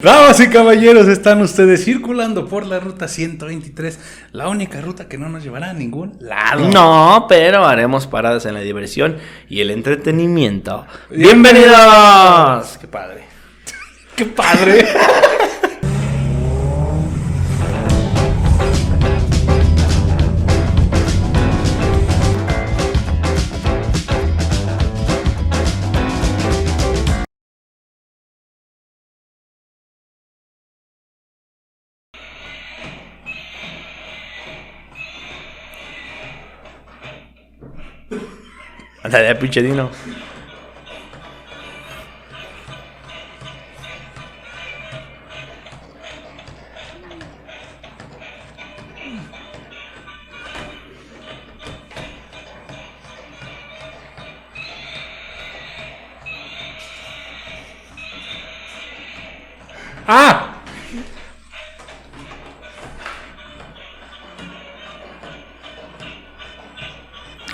Damas y caballeros, están ustedes circulando por la ruta 123, la única ruta que no nos llevará a ningún lado. No, pero haremos paradas en la diversión y el entretenimiento. ¡Bienvenidos! ¡Qué padre! ¡Qué padre! Ándale, pinche Dino.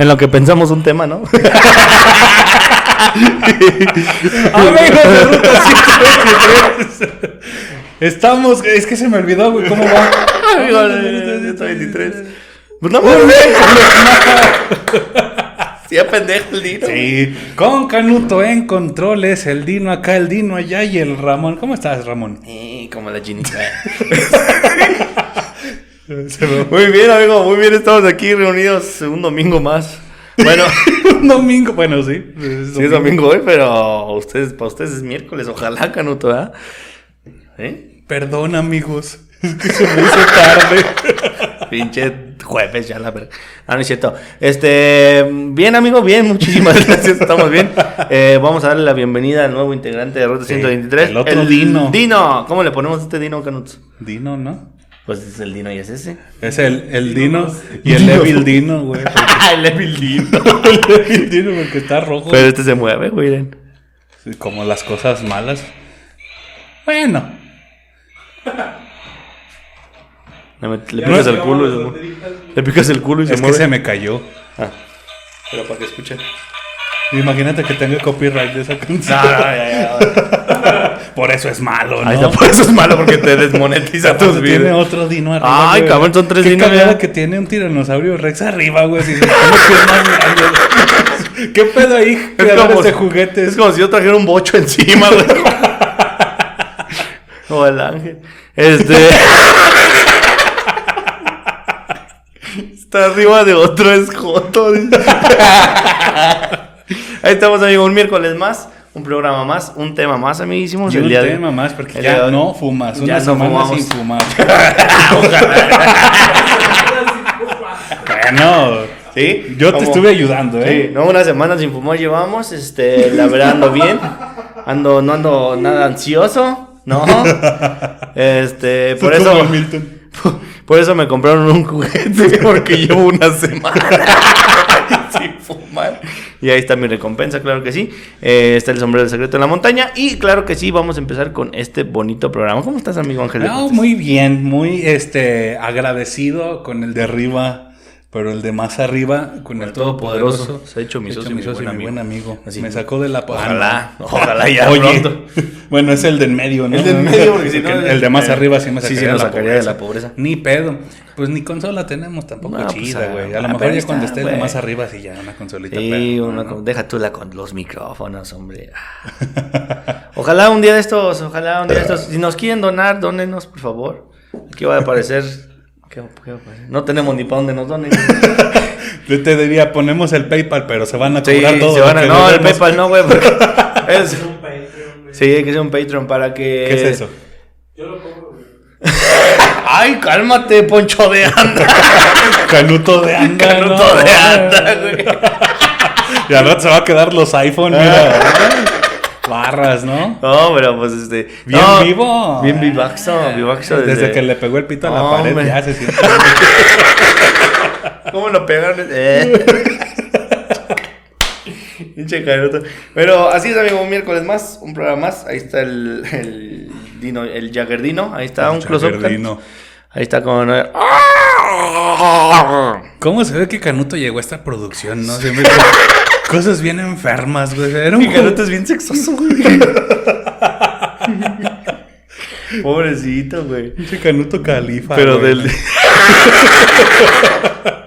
En lo que pensamos un tema, ¿no? Amigos de ruta 123. Estamos, es que se me olvidó, güey, ¿cómo va? Amigos de 123. Pues no, Muy bien, Sí, pendejo el Dino. Sí, con Canuto en controles, el Dino acá, el Dino allá y el Ramón. ¿Cómo estás, Ramón? Eh, como la chinita. Muy bien, amigo, muy bien, estamos aquí reunidos un domingo más. Bueno, Un domingo, bueno, sí. es sí es domingo hoy, pero ustedes, para ustedes es miércoles, ojalá, Canuto, ¿verdad? ¿Eh? Perdón, amigos. Es que se me hizo tarde. Pinche jueves ya la verdad. Ah, no es cierto. Este, bien, amigo, bien, muchísimas gracias, estamos bien. Eh, vamos a darle la bienvenida al nuevo integrante de Ruta Sí, 123. el otro Dino. Dino, ¿cómo le ponemos a este Dino, Canuto? Dino, ¿no? Pues es el Dino y es ese. Es el, el Dino y el Dino. Evil Dino, güey. el Evil Dino. El Evil Dino porque está rojo. Pero este se mueve, güey. miren. Sí, Como las cosas malas. Bueno. Le, met- le picas el culo y se mueve. Le picas el culo y se Es que mueve. se me cayó. Ah. Pero para que escuchen. Imagínate que tenga copyright de esa canción. No, no, ya, ya. Por eso es malo, ¿no? Ahí está, por eso es malo porque te desmonetiza tus Tiene videos. otro dino arriba. Ay, güey. cabrón, son tres Qué dinos, ya. que tiene un tiranosaurio Rex arriba, güey. Si se pone. ¿Qué pedo ahí? Es como, de juguetes. es como si yo trajera un bocho encima, güey. o el ángel. Este. Está arriba de otro escoto. Ahí estamos, amigo. Un miércoles más, un programa más, un tema más, amiguísimos. Y el un día de- tema más, porque el ya no fumas. Ya Una no semana fumamos. sin fumar. bueno, ¿Sí? yo te estuve ayudando, ¿eh? Sí, no, una semana sin fumar llevamos, este, la verdad ando bien, ando, no ando nada ansioso, ¿no? Este, por eso, Milton. por eso me compraron un juguete, porque llevo una semana sin fumar. Y ahí está mi recompensa, claro que sí. Eh, está el sombrero del secreto de la montaña. Y claro que sí, vamos a empezar con este bonito programa. ¿Cómo estás, amigo Ángel? No, muy bien, muy este agradecido con el de arriba, pero el de más arriba con el, El Todopoderoso. todopoderoso. Se ha hecho mi socio mi buen y mi buen amigo. Así. Me sacó de la Ojalá, Ah, ojalá ya Oye, pronto. bueno, es el del medio, ¿no? El del medio, porque si no, el de más eh, arriba sí me sí, sacaría, sí nos de, la sacaría de la pobreza. Ni pedo. Pues ni consola tenemos tampoco No, pues, chida, ah, güey. a ah, lo mejor ya está, cuando esté el de más arriba sí ya una consolita. Sí, pero, una no, deja tú la con los micrófonos, hombre. Ojalá un día de estos, ojalá un día de estos. Si nos quieren donar, dónenos, por favor. Aquí va a aparecer. ¿Qué va- qué va a aparecer? No tenemos ni para dónde nos donen. Yo te diría, ponemos el PayPal, pero se van a Sí, cobrar todo. se lo van a- que no, el. PayPal no, güey. porque es- sí, hay que ser un Patreon para que. ¿Qué es eso? Ay, cálmate, Poncho de Anda. Canuto de anda. Canuto ¿no? de Anda, güey. Y al rato se va a quedar los iPhone, mira. Barras, ¿no? No, pero pues este. Bien no, vivo. Bien vivaxo, vivaxo Desde, desde, que le pegó el pito a la No, pared, hombre. ya se siente. ¿Cómo lo pegaron? Eh. Pero así es, amigo, un miércoles más, un programa más. Ahí está el, el Dino, el Jaggerdino. Ahí está un close-up. Ahí está con. ¿Cómo se ve que Canuto llegó a esta producción, no? Se me- Cosas bien enfermas, güey. Era un Canuto es bien sexoso, güey. Pobrecito, güey. Pinche canuto califa. Pero güey. del.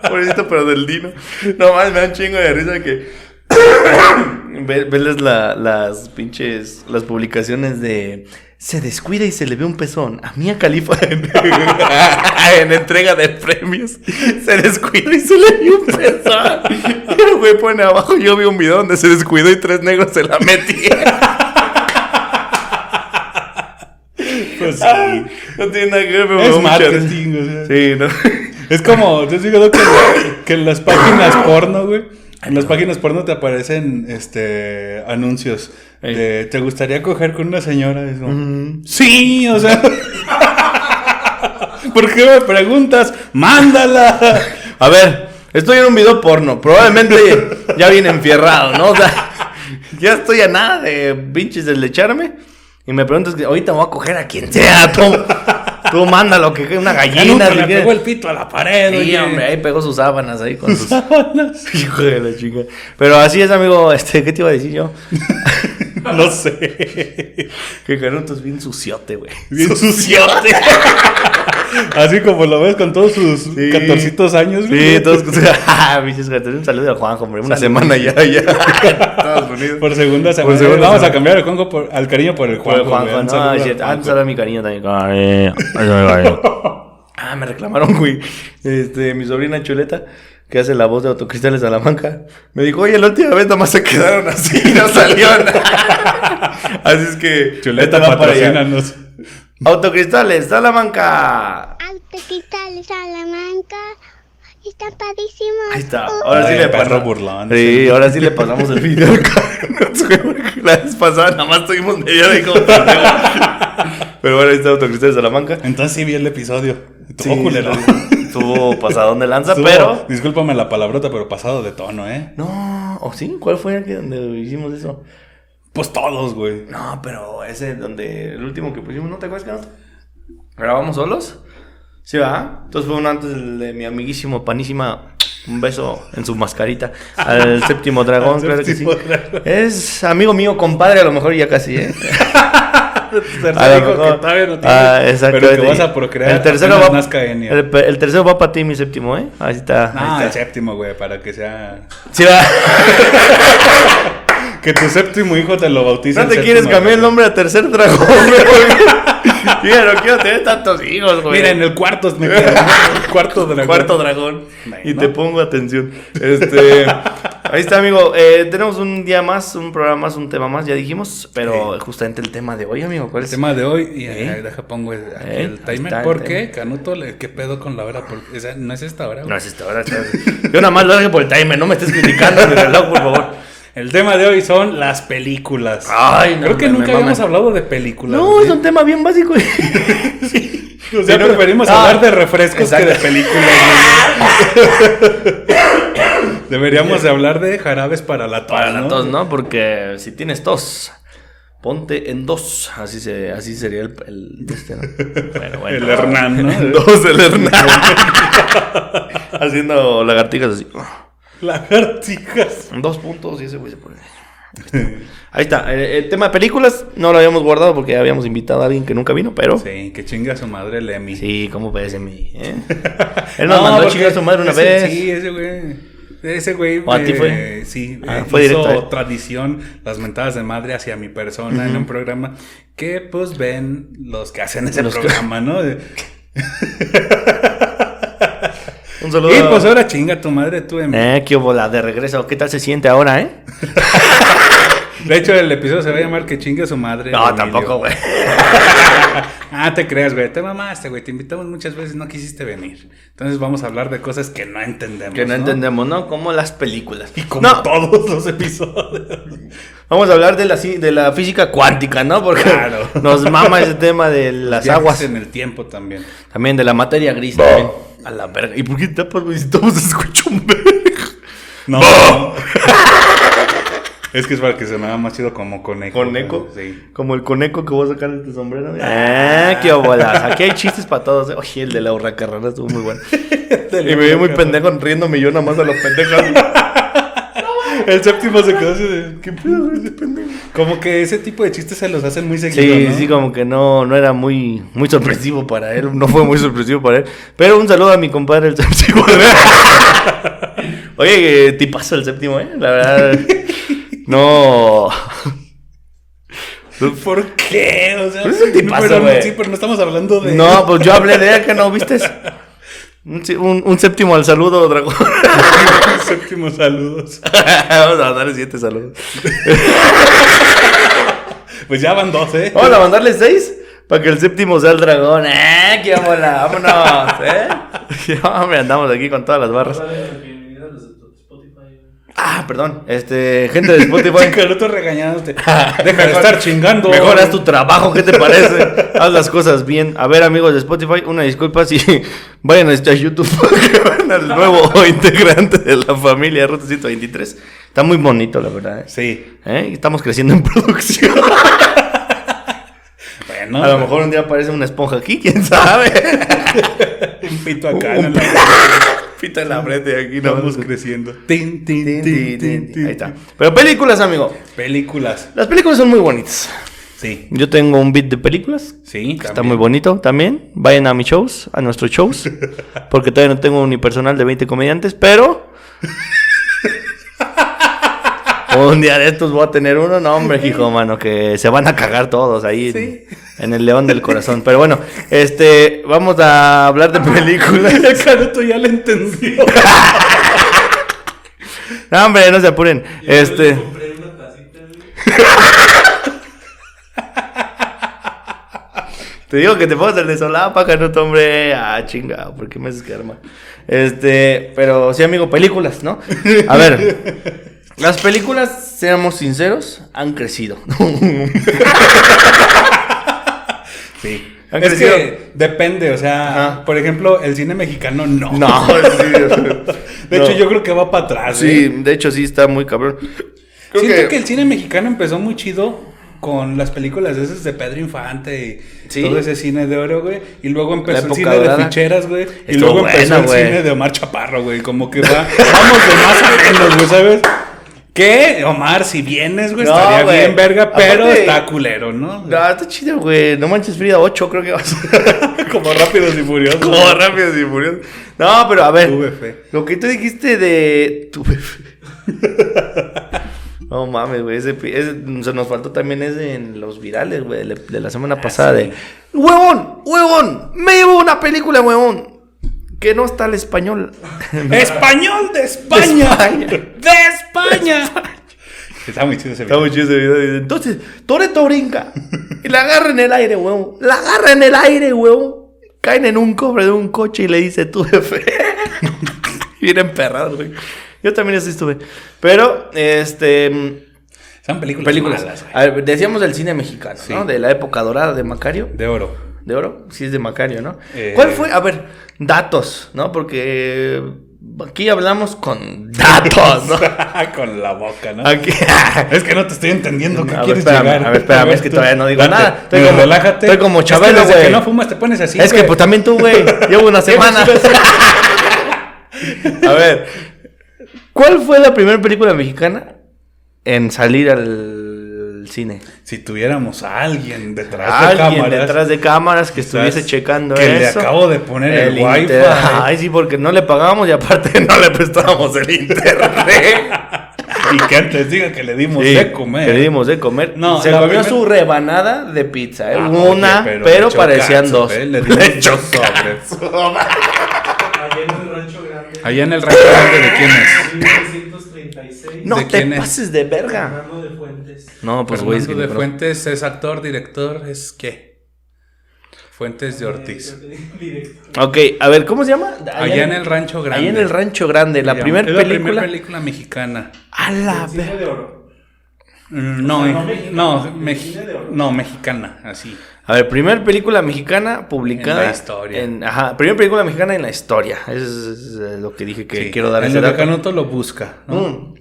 Pobrecito, pero del Dino. No más, me da un chingo de risa que. Ve- Veles la- las pinches. Las publicaciones de. Se descuida y se le ve un pezón. A Mía Califa en, en entrega de premios. Se descuida y se le ve un pezón. Y el güey pone abajo. Yo vi un video donde se descuidó y tres negros se la metían. Pues sí. No tiene nada que ver, pero es marketing, o sea. Sí, ¿no? Es como, yo digo que, que las páginas porno, güey. En las páginas porno te aparecen este anuncios de ¿te gustaría coger con una señora? Sí, o sea. ¿Por qué me preguntas? ¡Mándala! A ver, estoy en un video porno. Probablemente ya viene enfierrado, ¿no? O sea, ya estoy a nada de pinches deslecharme. Y me preguntas que ahorita me voy a coger a quien sea. Tú, tú mándalo, que una gallina. le pegó el pito a la pared, Sí, oye. hombre, ahí pegó sus sábanas ahí con sus. Sábanas. Hijo de la chica. Pero así es, amigo. Este, ¿qué te iba a decir yo? No sé. Que Canuto es bien suciote, güey. Bien suciote. Así como lo ves con todos sus Sí. 14 años. Sí, todos. Ah, un saludo a Juanjo, hombre. Una semana ya, ya. Estados Unidos. Por segunda semana. segunda Vamos semana. a cambiar el Juanjo por, al cariño por el Por Juanjo. el Juanjo, no. Antes era mi cariño también. Ah, me reclamaron, güey. Este, mi sobrina Chuleta, que hace la voz de Autocristales Salamanca, me dijo, oye, la última vez nada más se quedaron así, no salió nada. Así es que. Chuleta, patrocínanos. Autocristales Salamanca. Autocristales Salamanca. Están padrísimos. Ahí está. Ahora sí le perro pasamos. burlón. Sí, ahora sí le pasamos el video La vez pasada nada más tuvimos media de como. Pero bueno, ahí está Autocristales Salamanca. Entonces sí vi el episodio. Estuvo Sí, culero. Estuvo pasadón de lanza, Estuvo- pero. Discúlpame la palabrota, pero pasado de tono, ¿eh? No, ¿o sí? ¿Cuál fue el que donde hicimos eso? Pues todos, güey. No, pero ese donde el último que pusimos, ¿no te acuerdas que no? ¿Grabamos solos? Sí, va. Entonces fue uno antes de mi amiguísimo panísima. Un beso en su mascarita. Al séptimo dragón, claro que sí. dragón. Es amigo mío, compadre, a lo mejor ya casi, ¿eh? A lo mejor- que todavía no tiene. Ah, exactamente. Pero que vas a procrear. El tercero va, el, el tercero va para ti, mi séptimo, ¿eh? Ahí está. No, ahí el está. séptimo, güey, para que sea. Sí, va. Que tu séptimo hijo te lo bautice. ¿No te quieres cambiar el nombre a tercer dragón, güey? Mira, no quiero tener tantos hijos, güey. Mira, en el cuarto me quedo. El cuarto dragón. Cuarto dragón. Y te pongo atención. Este. Ahí está, amigo. Eh, tenemos un día más, un programa más, un tema más, ya dijimos. Pero justamente el tema de hoy, amigo, ¿cuál El es? tema de hoy, y ¿Eh? eh, deja pongo el, aquí ¿Eh? el Ahí timer. está el ¿Por timer. qué? Canuto, le- ¿qué pedo con la hora? Porque, esa- no es esta hora, güey. No es esta hora. Yo nada más lo hago por el timer, no me estés criticando mi reloj, por favor. El tema de hoy son las películas. Ay, no, Creo que me- me nunca maman. habíamos hablado de películas. No, es un tema bien básico. O sea, Sí, no, preferimos ah, hablar de refrescos que de películas. güey. Deberíamos de hablar de jarabes para la tos, Para la ¿no? tos, ¿no? Porque si tienes tos, ponte en dos. Así, se, así sería el. el este, ¿no? Bueno, bueno. El Hernán, ¿no? En dos, el Hernán. Haciendo lagartijas así. Lagartijas. Dos puntos y ese güey se pone. Ahí está. El, el tema de películas no lo habíamos guardado porque habíamos invitado a alguien que nunca vino, pero. Sí, Sí, que chinga a su madre Lemmy. ¿cómo ves en mí? ¿eh? Él nos mandó a chingar a su madre una ese- vez. Sí, ese güey. Ese güey. ¿O a ti eh, fue? Sí, Ah, eh, fue hizo directo tradición las mentadas de madre hacia mi persona en un programa que pues ven los que hacen ese Los que- programa, ¿no? De- Un saludo. Y pues ahora chinga tu madre tú en Eh, qué bola de regreso. ¿Qué tal se siente ahora, eh? De hecho, el episodio se va a llamar Que chingue su madre. No, Emilio. tampoco, güey. Ah, te creas, güey. Te mamaste, güey. Te invitamos muchas veces, no quisiste venir. Entonces vamos a hablar de cosas que no entendemos. Que no, entendemos, ¿no? Como las películas. Y como no, todos los episodios. vamos a hablar de la, de la física cuántica, ¿no? Porque Claro. nos mama ese tema de las Viajes aguas. en el tiempo también. También de la materia gris también. A la verga. ¿Y por qué tapas, güey? Si todos se escucha un verga. No. es que es para que se me haga más chido como conejo. ¿Coneco? Sí. Como el coneco que voy a sacar de este sombrero. ¡Eh, qué bolas! Aquí hay chistes para todos. ¿eh? Oye, el de la urraca rara estuvo muy bueno. y me vi muy pendejo riéndome yo nada más a los pendejos. El séptimo se quedó así de. ¿Qué pedo, ese pendejo? Como que ese tipo de chistes se los hacen muy seguido. Sí, ¿no? sí, como que no, no era muy, muy sorpresivo para él, no fue muy sorpresivo para él. Pero un saludo a mi compadre el séptimo. Oye, eh, tipazo el séptimo, ¿eh? La verdad, no... ¿Por qué? O sea, es un tipazo, pero, no- sí, pero no estamos hablando de. No, pues yo hablé de él, que no, ¿viste? Un, un- un séptimo al saludo, dragón. Séptimo saludos. Vamos a darle siete saludos. Pues ya van dos, ¿eh? Vamos a mandarle seis para que el séptimo sea el dragón. ¡Eh! ¡Qué! ¡Vámonos! ¿Eh? Ya, hombre, andamos aquí con todas las barras. Ah, perdón. Este, gente de Spotify. Caroto regañándote. Deja de estar chingando. Mejor haz tu trabajo, ¿qué te parece? haz las cosas bien. A ver, amigos de Spotify, una disculpa si vayan a este YouTube que van al nuevo integrante de la familia Ruta 123. Está muy bonito, la verdad. ¿eh? Sí. ¿Eh? Estamos creciendo en producción. Bueno. A lo mejor un día aparece una esponja aquí, quién sabe. Un pito acá. Un en la- Pita en la frente aquí, Vamos creciendo. Tin, tin, Tin. Ahí está. Pero películas, amigo. Películas. Las películas son muy bonitas. Sí. Yo tengo un beat de películas. Sí. que Está muy bonito también. Vayan a mis shows, a nuestros shows. Porque todavía no tengo ni personal de 20 comediantes, pero. Un día de estos voy a tener uno, no, hombre, hijo, mano, que se van a cagar todos ahí en, en el león del corazón. Pero bueno, este, vamos a hablar de películas. El Caroto ya le entendió. No, hombre, no se apuren. Este. Te digo que te pongas el de solapa, Canuto, hombre. Ah, chinga, ¿por qué me haces quedar mal? Este, pero sí, amigo, películas, ¿no? A ver, las películas, seamos sinceros, han crecido. Sí. Han Es crecido. que depende, o sea, Ajá. por ejemplo, el cine mexicano no. No, sí. De no. hecho, yo creo que va para atrás. Sí, ¿eh? de hecho, sí está muy cabrón. Creo Siento que... el cine mexicano empezó muy chido con las películas esas de Pedro Infante y Sí. todo ese cine de oro, güey. Y luego empezó el cine dorada. de ficheras, güey. Y luego empezó el güey. cine de Omar Chaparro, güey. Como que va, vamos de más a menos, güey, ¿sabes? ¿Qué? Omar, si vienes, güey, No, estaría güey. bien verga, pero Aparte- está culero, ¿no? No, está chido, güey. No manches Frida 8, creo que va a ser. Como rápidos y furiosos. Como rápido y furioso. No, pero a ver. Tuve fe. Lo que tú dijiste de. Tuve fe. No mames, güey. Ese, pi- ese- se nos faltó también ese en los virales, güey, de, la semana pasada. sí. De. ¡Huevón! ¡Huevón! ¡Me llevo una película, huevón! Que no está el español. Español de España. De España. De España. Está muy chido ese Está video. muy chido ese video. Entonces, Toreto brinca. Y la agarra en el aire, huevón. La agarra en el aire, huevón. Caen en un cobre de un coche y le dice, tuve fe. Bien emperrado, güey. Yo también así estuve. Pero, este. Son películas, Películas. malas, güey. A ver, decíamos del cine mexicano, ¿no? De la época dorada de Macario. De oro. ¿De oro? Sí, es de Macario, ¿no? Eh. ¿Cuál fue? A ver, datos, ¿no? Porque aquí hablamos con datos, ¿no? Con la boca, ¿no? Aquí. Es que no te estoy entendiendo qué A ver, quieres espérame, llegar. a ver, espérame, es que tú, todavía no digo date, nada. Estoy como- relájate. estoy como Es Chabelo, güey. que no fumas te pones así, es que pues también tú, güey. Llevo una semana. a ver. ¿Cuál fue la primera película mexicana en salir al cine? Si tuviéramos a alguien detrás de Alguien cámaras. detrás de cámaras que estuviese checando que le eso. acabo de poner el wifi. inter- Ay, sí, porque no le pagábamos y aparte no le prestábamos el internet. Y que antes diga que le dimos Sí, de comer. que le dimos de comer. No, se comió primer- su rebanada de pizza. ¿eh? Ah, Una, oye, pero, le parecían catsup, dos. ¿eh? Le dimos Le echó dos catsup. Allá en el rancho grande de quién es. 1936. No ¿De te quién es? pases de verga. Fernando de Fuentes. No, pues güey, es Fernando de Fuentes es actor, director, es qué? Fuentes de Ortiz. Director. Ok, a ver, ¿cómo se llama? Allá en el rancho grande. Allá en el rancho grande, la primera Es la película. primera película mexicana. A la de oro. Mm, No, O sea, no eh, mexicana, no, de mex- cine de oro. no, mexicana, así. A ver, primer película mexicana publicada. En la historia. en- ajá, primer película mexicana en la historia. Eso es, es, eh, lo que dije que Sí. quiero dar En ese lo que dato. Canuto lo busca, ¿no? Mm.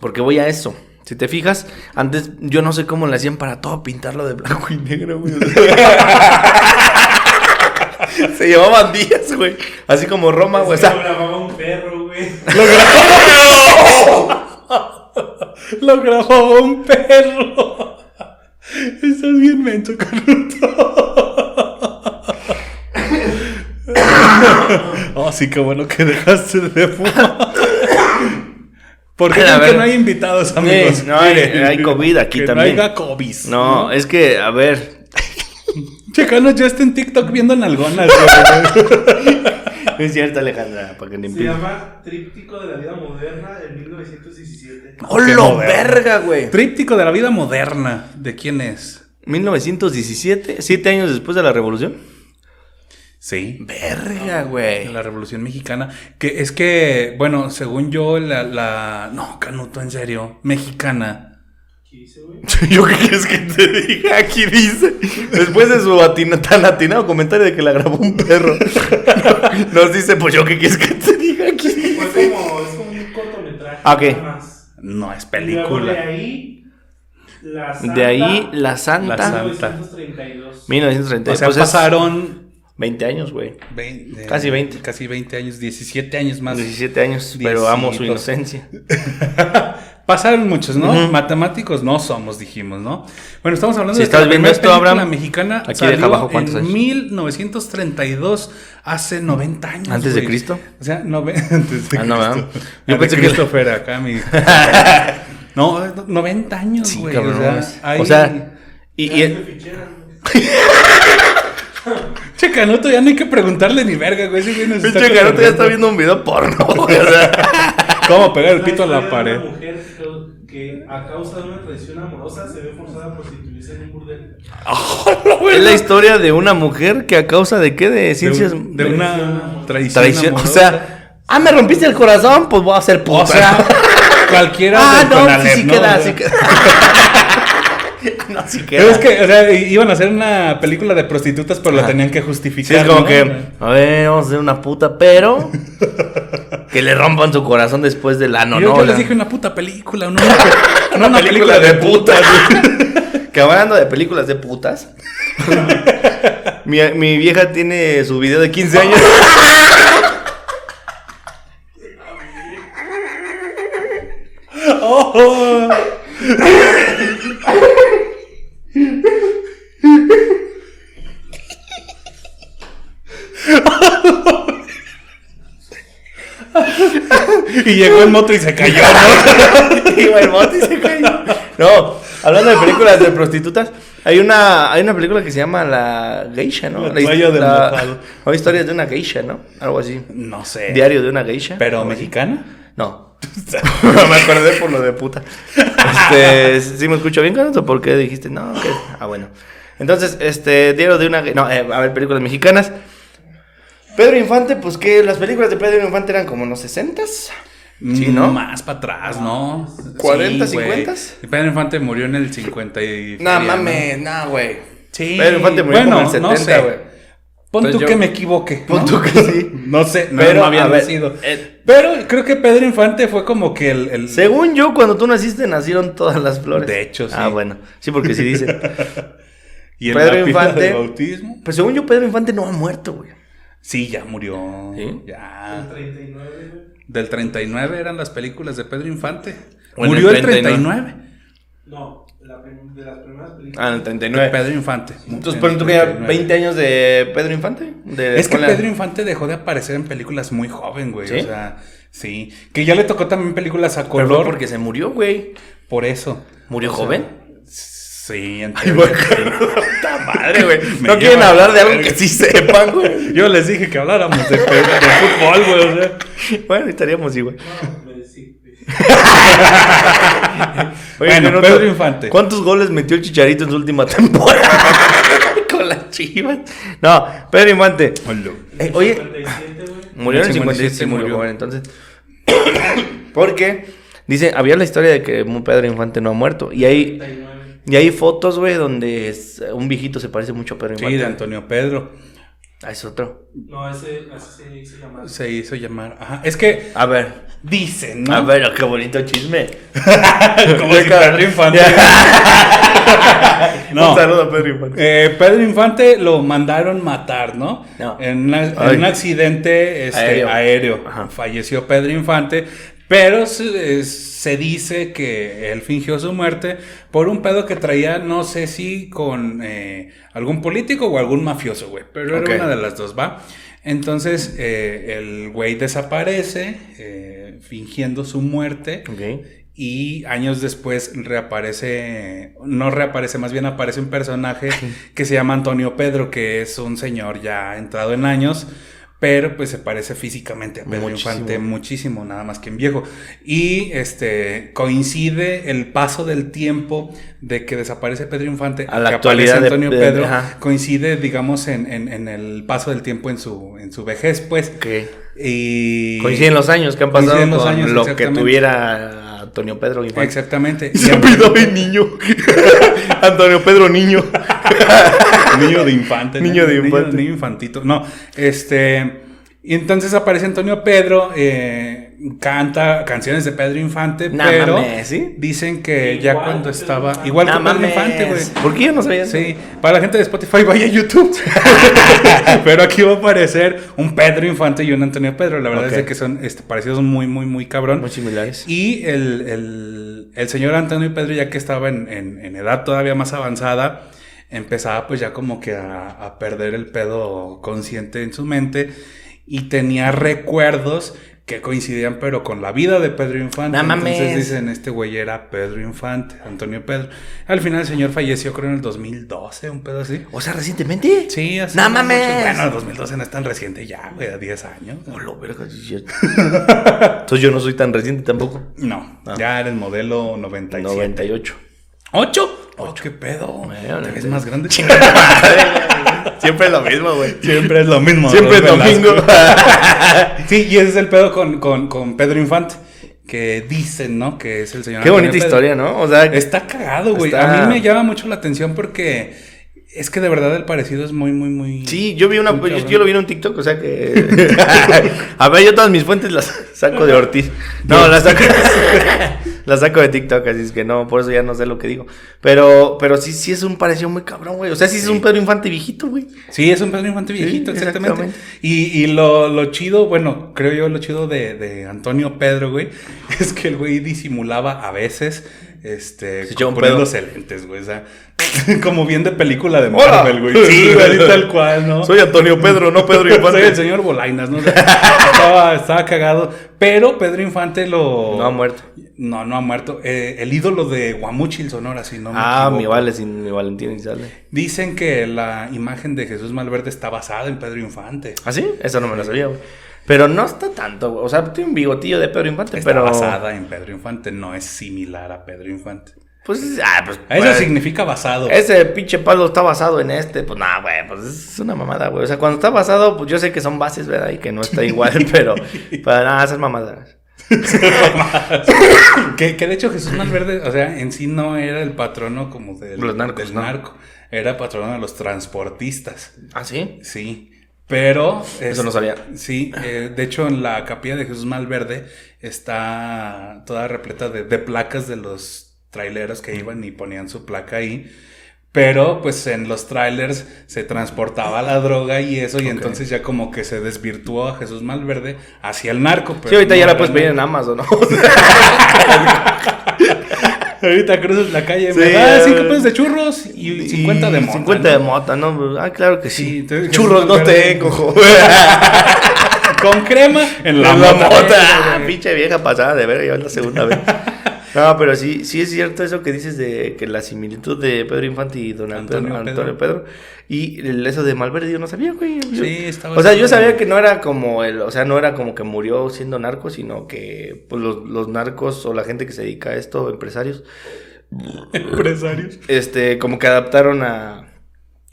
Porque voy a eso. Si te fijas, antes yo no sé cómo le hacían para todo pintarlo de blanco y negro, güey. Se llevaban días, güey. Así como Roma, güey. O Se sea, grababa un perro, güey. Lo grababa un perro. Estás bien menso, Canuto. Oh, sí, qué bueno que dejaste de fumar. ¿Por qué A creen que no hay invitados, amigos? no, hay- hay COVID aquí que también. No haya COVID. No, es que, a ver. Checano ya está en TikTok viendo nalgonas. No es cierto, Alejandra, para que le Se empiece. llama Tríptico de la Vida Moderna de 1917. Qué ¡Hola, moderno. verga, güey! Tríptico de la vida moderna. ¿De quién es? 1917, siete años después de la revolución. Sí. Verga, de güey. la Revolución Mexicana. Que es que, bueno, según yo, la, la. No, Canuto, en serio. Mexicana. ¿Qué dice, güey? ¿Yo qué quieres que te diga? Aquí dice. Después de su atina- tan atinado comentario de que la grabó un perro. Nos dice, pues yo qué quieres que te diga aquí. Fue como, es como un cortometraje. Ah, ok. nada más. No es luego de película. ahí, la Santa. De ahí, La Santa. La Santa. 1932. 1930. O sea, Pues es pasaron. 20 años, güey. 20, Casi 20. Casi 20 años, 17 años más. 17 años, pero amo su inocencia. Pasaron muchos, ¿no? Ujú. Matemáticos no somos, dijimos, ¿no? Bueno, estamos hablando Si de estás que viendo esto, Abraham, mexicana aquí salió deja abajo cuántos en años. 1932, hace 90 años. ¿Antes de güey. Cristo? O sea, nove- antes de Ah, no, Cristo. ¿verdad? Yo pensé que- Christopher acá, mi. no, 90 años, Sí, güey. cabrón. o sea, hay- O sea, y, y- De. Che, Canuto, ya no hay que preguntarle ni verga, güey. Ese güey nos está pinche Carote ya está viendo un video porno, güey. O sea, ¿Cómo pegar el pito a la de pared? Una mujer que, a causa de una traición amorosa se ve forzada a prostituirse en un burdel. es la historia de una mujer que a causa de qué? De De, ciencias. un- de una traición. traición. O sea, ah, me rompiste el corazón, pues voy a hacer puta. O sea, cualquiera ah, del no, Conalep, sí, sí ¿no? queda, sí queda. no, sí Pero queda. es que, o sea, iban a hacer una película de prostitutas, pero la tenían que Sí, justificar. es como ¿no? que, a ver, vamos a hacer una puta, pero que le rompan su corazón después del ano, yo, ¿no? yo les dije una puta película, no una, una película, de putas. Que hablando de películas de putas. mi, mi vieja tiene su video de 15 años. Oh. Y llegó en moto y se cayó, ¿no? Iba el bote y se cayó. No, hablando de películas de prostitutas, hay una, hay una película que se llama La Geisha, ¿no? La toalla del la- mojado. o historias de una geisha, ¿no? Algo así. No sé. Diario de una geisha. ¿Pero algo así. mexicana? No. me acordé por lo de puta. Este, ¿sí me escucho bien con esto? ¿Por qué dijiste no? ¿qué? Ah, bueno. Entonces, este, diario de una... No, eh, a ver, películas mexicanas. Pedro Infante, pues que las películas de Pedro Infante eran como en los 60s. Sí, ¿no? Más para atrás, ¿no? 40, Sí, güey. 50. Pedro Infante murió en el 50 y... No feria, mames, no, güey. Sí. Pedro Infante murió bueno, en el no 70, sé. güey. Pon Entonces tú yo- que me equivoque. Pon ¿no? tú que sí. No sé, no, Pero, no había nacido. eh, Pero creo que Pedro Infante fue como que el... el- Según yo, cuando tú naciste, nacieron todas las flores. De hecho, sí. Ah, bueno. Sí, porque sí dice. y Pedro Infante- de bautismo. Pues según yo, Pedro Infante no ha muerto, güey. Sí, ya murió. ¿Sí? Ya. El 39, güey. Del 39 eran las películas de Pedro Infante. O en murió el el 39. 39. No, la de las primeras películas. Ah, en el De 39. Pedro Infante. Entonces, ya 39. 20 años de Pedro Infante. De Es que Pedro Infante dejó de aparecer en películas muy joven, güey. ¿Sí? O sea, sí. Que ya le tocó también películas a Pero color. porque se murió, güey. Por eso. ¿Murió O sea, joven? Sí, en Ay, teoría, güey. sí. Puta madre, güey. No quieren hablar de algo que sí sepan, güey. Yo les dije que habláramos de, fútbol, güey. O sea. Bueno, estaríamos igual. No, me- sí, sí. Oye, Bueno, Pedro Infante. ¿Cuántos goles metió el Chicharito en su última temporada? Con las chivas. No, Pedro Infante. Eh, oye, 57, güey. murió en el 57, 57 sí murió murió. joven, entonces. Porque, dice, había la historia de que Pedro Infante no ha muerto. Y 39. Y hay fotos, güey, donde es- un viejito se parece mucho a Pedro Sí, Infante. de Antonio Pedro. Ah, es otro. No, ese se hizo llamar. Se hizo llamar. Ajá. Es que A ver. dicen, ¿no? A ver, qué bonito chisme. Como si Pedro Infante. No. Un saludo a Pedro Infante. Eh, Pedro Infante lo mandaron matar, ¿no? No. En, una- en Ay. un accidente este, Aéreo. aéreo. Ajá. Falleció Pedro Infante, Pero se, se dice que él fingió su muerte por un pedo que traía, no sé si con eh, algún político o algún mafioso, güey. Pero era una de las dos, ¿va? Entonces eh, el güey desaparece eh, fingiendo su muerte. Y años después reaparece, no reaparece, más bien aparece un personaje que se llama Antonio Pedro, que es un señor ya entrado en años, pero pues se parece físicamente a Pedro Muchísimo. Infante muchísimo, nada más que en viejo. Y este coincide el paso del tiempo de que desaparece Pedro Infante A la que actualidad aparece Antonio de- Pedro, ajá. coincide, digamos, en, en- en el paso del tiempo en su, en su vejez, pues. Ok. Y Coinciden los años que han pasado los con años, lo que tuviera Antonio Pedro Infante. Exactamente. Se olvidó de niño. Antonio Pedro Niño. Niño de infante. ¿no? Niño de infante. Niño, infantito. No, este. Y entonces aparece Antonio Pedro, eh, canta canciones de Pedro Infante, pero mames, ¿sí? dicen que Igual ya cuando estaba. Igual que Pedro mames. Infante, güey. ¿Por qué yo no sabía eso? Sí, para la gente de Spotify vaya a YouTube. Pero aquí va a aparecer un Pedro Infante y un Antonio Pedro. La verdad es de que son este, parecidos muy, muy, muy cabrón. Muy similares. Y el, el- el señor Antonio Pedro, ya que estaba en, en- en edad todavía más avanzada, empezaba pues ya como que a, a perder el pedo consciente en su mente y tenía recuerdos que coincidían pero con la vida de Pedro Infante. No. Entonces dicen, este güey era Pedro Infante, Antonio Pedro. Al final el señor falleció creo en el 2012, un pedo así. O sea, recientemente. Sí, así. ¡No mames! Bueno, el 2012 no es tan reciente ya, güey, a 10 años. Oh, lo verga. Entonces yo no soy tan reciente tampoco. No, Ah. ya era el modelo 97. 98. ¿Ocho? Oh, ¿Qué pedo? Bueno, ¿Te ves más grande? Siempre es lo mismo, güey. Siempre es lo mismo. Siempre es domingo. Sí, y ese es el pedo con, con, con Pedro Infante. Que dicen, ¿no? Que es el señor. Qué Antonio bonita Pedro. historia, ¿no? O sea, Está cagado, güey. Está- A mí me llama mucho la atención porque es que de verdad el parecido es muy, muy, muy. Sí, yo vi una, yo, yo lo vi en un TikTok, o sea que. a ver, yo todas mis fuentes las saco de Ortiz. No, las saco, las saco de TikTok, así es que no, por eso ya no sé lo que digo. Pero, pero sí, sí es un parecido muy cabrón, güey. O sea, sí, es un Pedro Infante viejito, güey. Sí, es un Pedro Infante viejito, Sí, exactamente. exactamente. Y, y lo, lo chido, bueno, creo yo lo chido de, de Antonio Pedro, güey, es que el güey disimulaba a veces, este, un poniéndose lentes, güey, o sea, como bien de película de. Marvel, güey. Sí, güey, tal cual, ¿no? Soy Antonio Pedro, no Pedro Soy el Infante. señor Bolainas, ¿no? Estaba cagado, pero Pedro Infante lo... No ha muerto. No, no ha muerto. Eh, el ídolo de Guamuchil Sonora, si no me Ah, equivoco. mi vale, sin mi Valentín y sale. Dicen que la imagen de Jesús Malverde está basada en Pedro Infante. ¿Ah, sí? Eso no me lo sabía, güey. Pero no está tanto, güey. O sea, tiene un bigotillo de Pedro Infante, Está pero. basada en Pedro Infante, no es similar a Pedro Infante. Pues, ah, pues. Eso pues, significa basado. Ese pinche palo está basado en este, pues nada, güey, pues es una mamada, güey. O sea, cuando está basado, pues yo sé que son bases, ¿verdad? Y que no está igual, pero para nada, esas mamadas. que, que de hecho Jesús Malverde, o sea, en sí no era el patrono como del, Los narcos, del ¿no? narco. Era patrono de los transportistas. ¿Ah, sí? Sí. Pero. Eso no sabía. Sí, eh, de hecho, en la capilla de Jesús Malverde está toda repleta de, de placas de los traileros que iban y ponían su placa ahí. Pero, pues en los trailers se transportaba la droga y eso, y entonces ya como que se desvirtuó a Jesús Malverde hacia el narco. Sí, ahorita no ya la puedes pedir en. Amazon, ¿no? Ahorita cruzas la calle, Sí, me da eh, 5 pesos de churros y 50 de mota. 50 ¿no? de mota, ¿no? Ah, claro que sí. Sí, Churros no Malverde- tengo, jo. Con crema en la, En la mota. mota. Ah, pinche vieja pasada de ver, ya es la segunda vez. No, pero sí, sí es cierto eso que dices de que la similitud de Pedro Infante y Don Antonio, Antonio Antonio Pedro. Y eso de Malverde yo no sabía, güey. Yo- Sí, estaba O sea, yo sabía que no era como el, o sea, no era como que murió siendo narco, sino que pues, los, los narcos o la gente que se dedica a esto, empresarios, Empresarios. este, como que adaptaron a,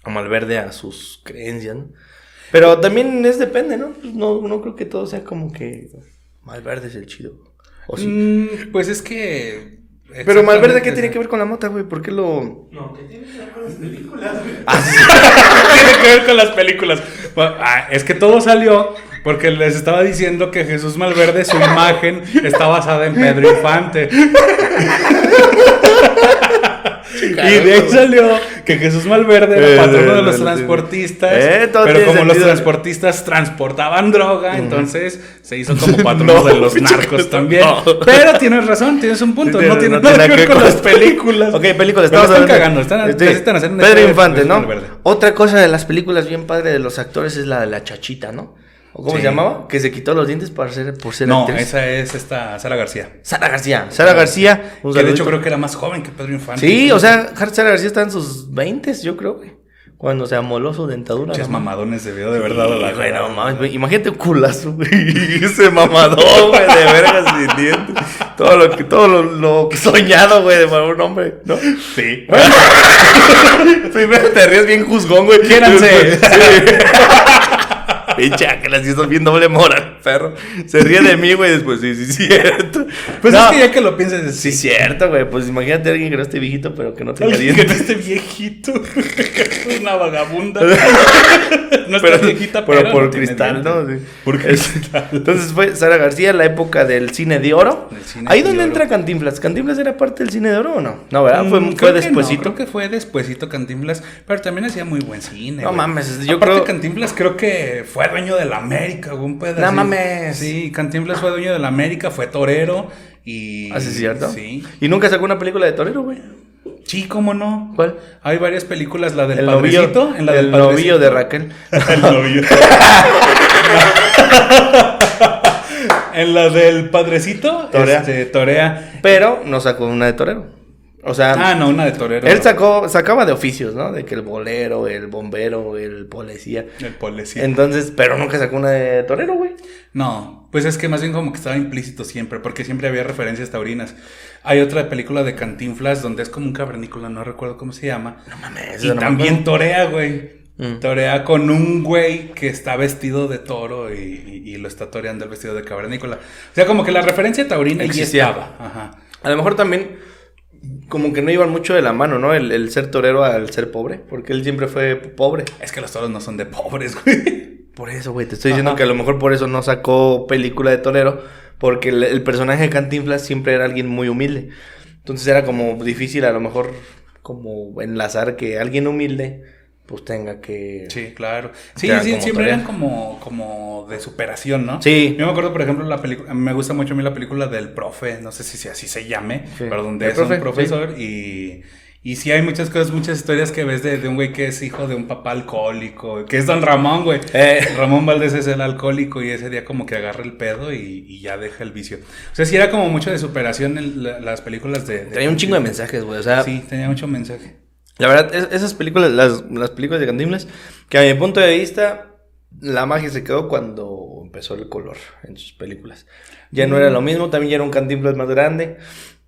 a Malverde a sus creencias, ¿no? Pero también es depende, ¿no? Pues no, no creo que todo sea como que Malverde es el chido. ¿O sí? Mm, pues es que. Pero Malverde, ¿qué tiene que ver con la mota, güey? ¿Por qué lo...? No, ¿qué tiene que ver con las películas, güey? tiene que ver con las películas. Bueno, ah, es que todo salió porque les estaba diciendo que Jesús Malverde, su imagen está basada en Pedro Infante. Y de ahí salió que Jesús Malverde Eh, era patrono de los sí. transportistas. Eh, todo pero como los transportistas transportaban droga, entonces se hizo como patrono No, de los narcos también. no. Pero tienes razón, tienes un punto. Sí, no tiene no nada que ver con las películas. Ok, películas, Pero están cagando, están, Sí. necesitan hacer un Pedro de Infante, ¿no? Otra cosa de las películas bien padre de los actores es la de la chachita, ¿no? ¿O cómo Sí. se llamaba? Que se quitó los dientes para ser, por ser No, actriz. esa es esta Sara García. Sara García. Sara García. Que de hecho creo que era más joven que Pedro Infante. Sí, o sea, Sara García está en sus 20, yo creo, güey. Cuando se amoló su dentadura. Muchas mamadones debió de verdad a la Güey, no mames, güey, Imagínate un culazo, güey. Ese mamadón, güey, de vergas sin dientes. Todo lo que, todo lo, lo soñado, güey, de un hombre, ¿no? Sí. Primero te ríes bien juzgón, güey. Quiéranse. Pinche que las hizo bien doble moral, perro. Se ríe de mí, güey, después, sí, sí, cierto. Pues No, es que ya que lo piensas, Sí, sí. cierto, güey. Pues imagínate a alguien que no esté viejito, pero que no tenga Alguien que no dientes. esté viejito. Una vagabunda. No pero, está viejita, pero pero, por no cristal, ¿no? Sí. Por cristal. Entonces fue Sara García, la época del cine de oro. Cine Ahí de donde oro. entra Cantinflas. ¿Cantinflas era parte del cine de oro o no? No, ¿verdad? Fue, Mm, fue creo que despuesito. no, creo que fue despuesito Cantinflas, pero también hacía muy buen cine. No mames, yo Aparte, creo- Cantinflas creo que fue dueño de la América, un pedazo. No mames. Sí, Cantinflas fue dueño de la América, fue torero y. ¿Ah, sí es cierto? Sí. Y nunca sacó una película de torero, güey. Sí, cómo no. ¿Cuál? Hay varias películas, la del El padrecito, novillo, en la el del novillo padrecito. de Raquel. El novio. en la del padrecito, Torea. este, torea. Pero no sacó una de torero. O sea, Ah, no, una de torero. él sacó, sacaba de oficios, ¿no? De que el bolero, el bombero, el policía. El policía. Entonces, pero nunca sacó una de torero, güey. No, pues es que más bien como que estaba implícito siempre, porque siempre había referencias taurinas. Hay otra película de Cantinflas donde es como un cavernícola, no recuerdo cómo se llama. No mames, Y no también torea, güey. Mm. Torea con un güey que está vestido de toro y, y- y lo está toreando el vestido de cavernícola. O sea, como que la referencia taurina ya Existía. estaba. Ajá. A lo mejor también como que no iban mucho de la mano, ¿no? El, el ser torero al ser pobre, porque él siempre fue pobre. Es que los toros no son de pobres, güey. Por eso, güey, te estoy diciendo Ajá. que a lo mejor por eso no sacó película de torero, porque el, el personaje de Cantinflas siempre era alguien muy humilde. Entonces era como difícil a lo mejor como enlazar que alguien humilde pues tenga que... Sí, claro. Sí, sí, como siempre tarea. eran como, como de superación, ¿no? Sí. Yo me acuerdo, por ejemplo, la película, me gusta mucho a mí la película del profe, no sé si así se llame, Sí. pero donde El es profe, un profesor y, y sí hay muchas cosas, muchas historias que ves de, de un güey que es hijo de un papá alcohólico, que es don Ramón, güey. Eh. Ramón Valdés es el alcohólico y ese día como que agarra el pedo y, y ya deja el vicio. O sea, sí era como mucho de superación en la- las películas de... de Traía un chingo de mensajes, güey, o sea... Sí, tenía mucho mensaje. La verdad, es- esas películas, las, las películas de Cantinflas, que a mi punto de vista, la magia se quedó cuando empezó el color en sus películas. Ya no era lo mismo, también ya era un Cantinflas más grande,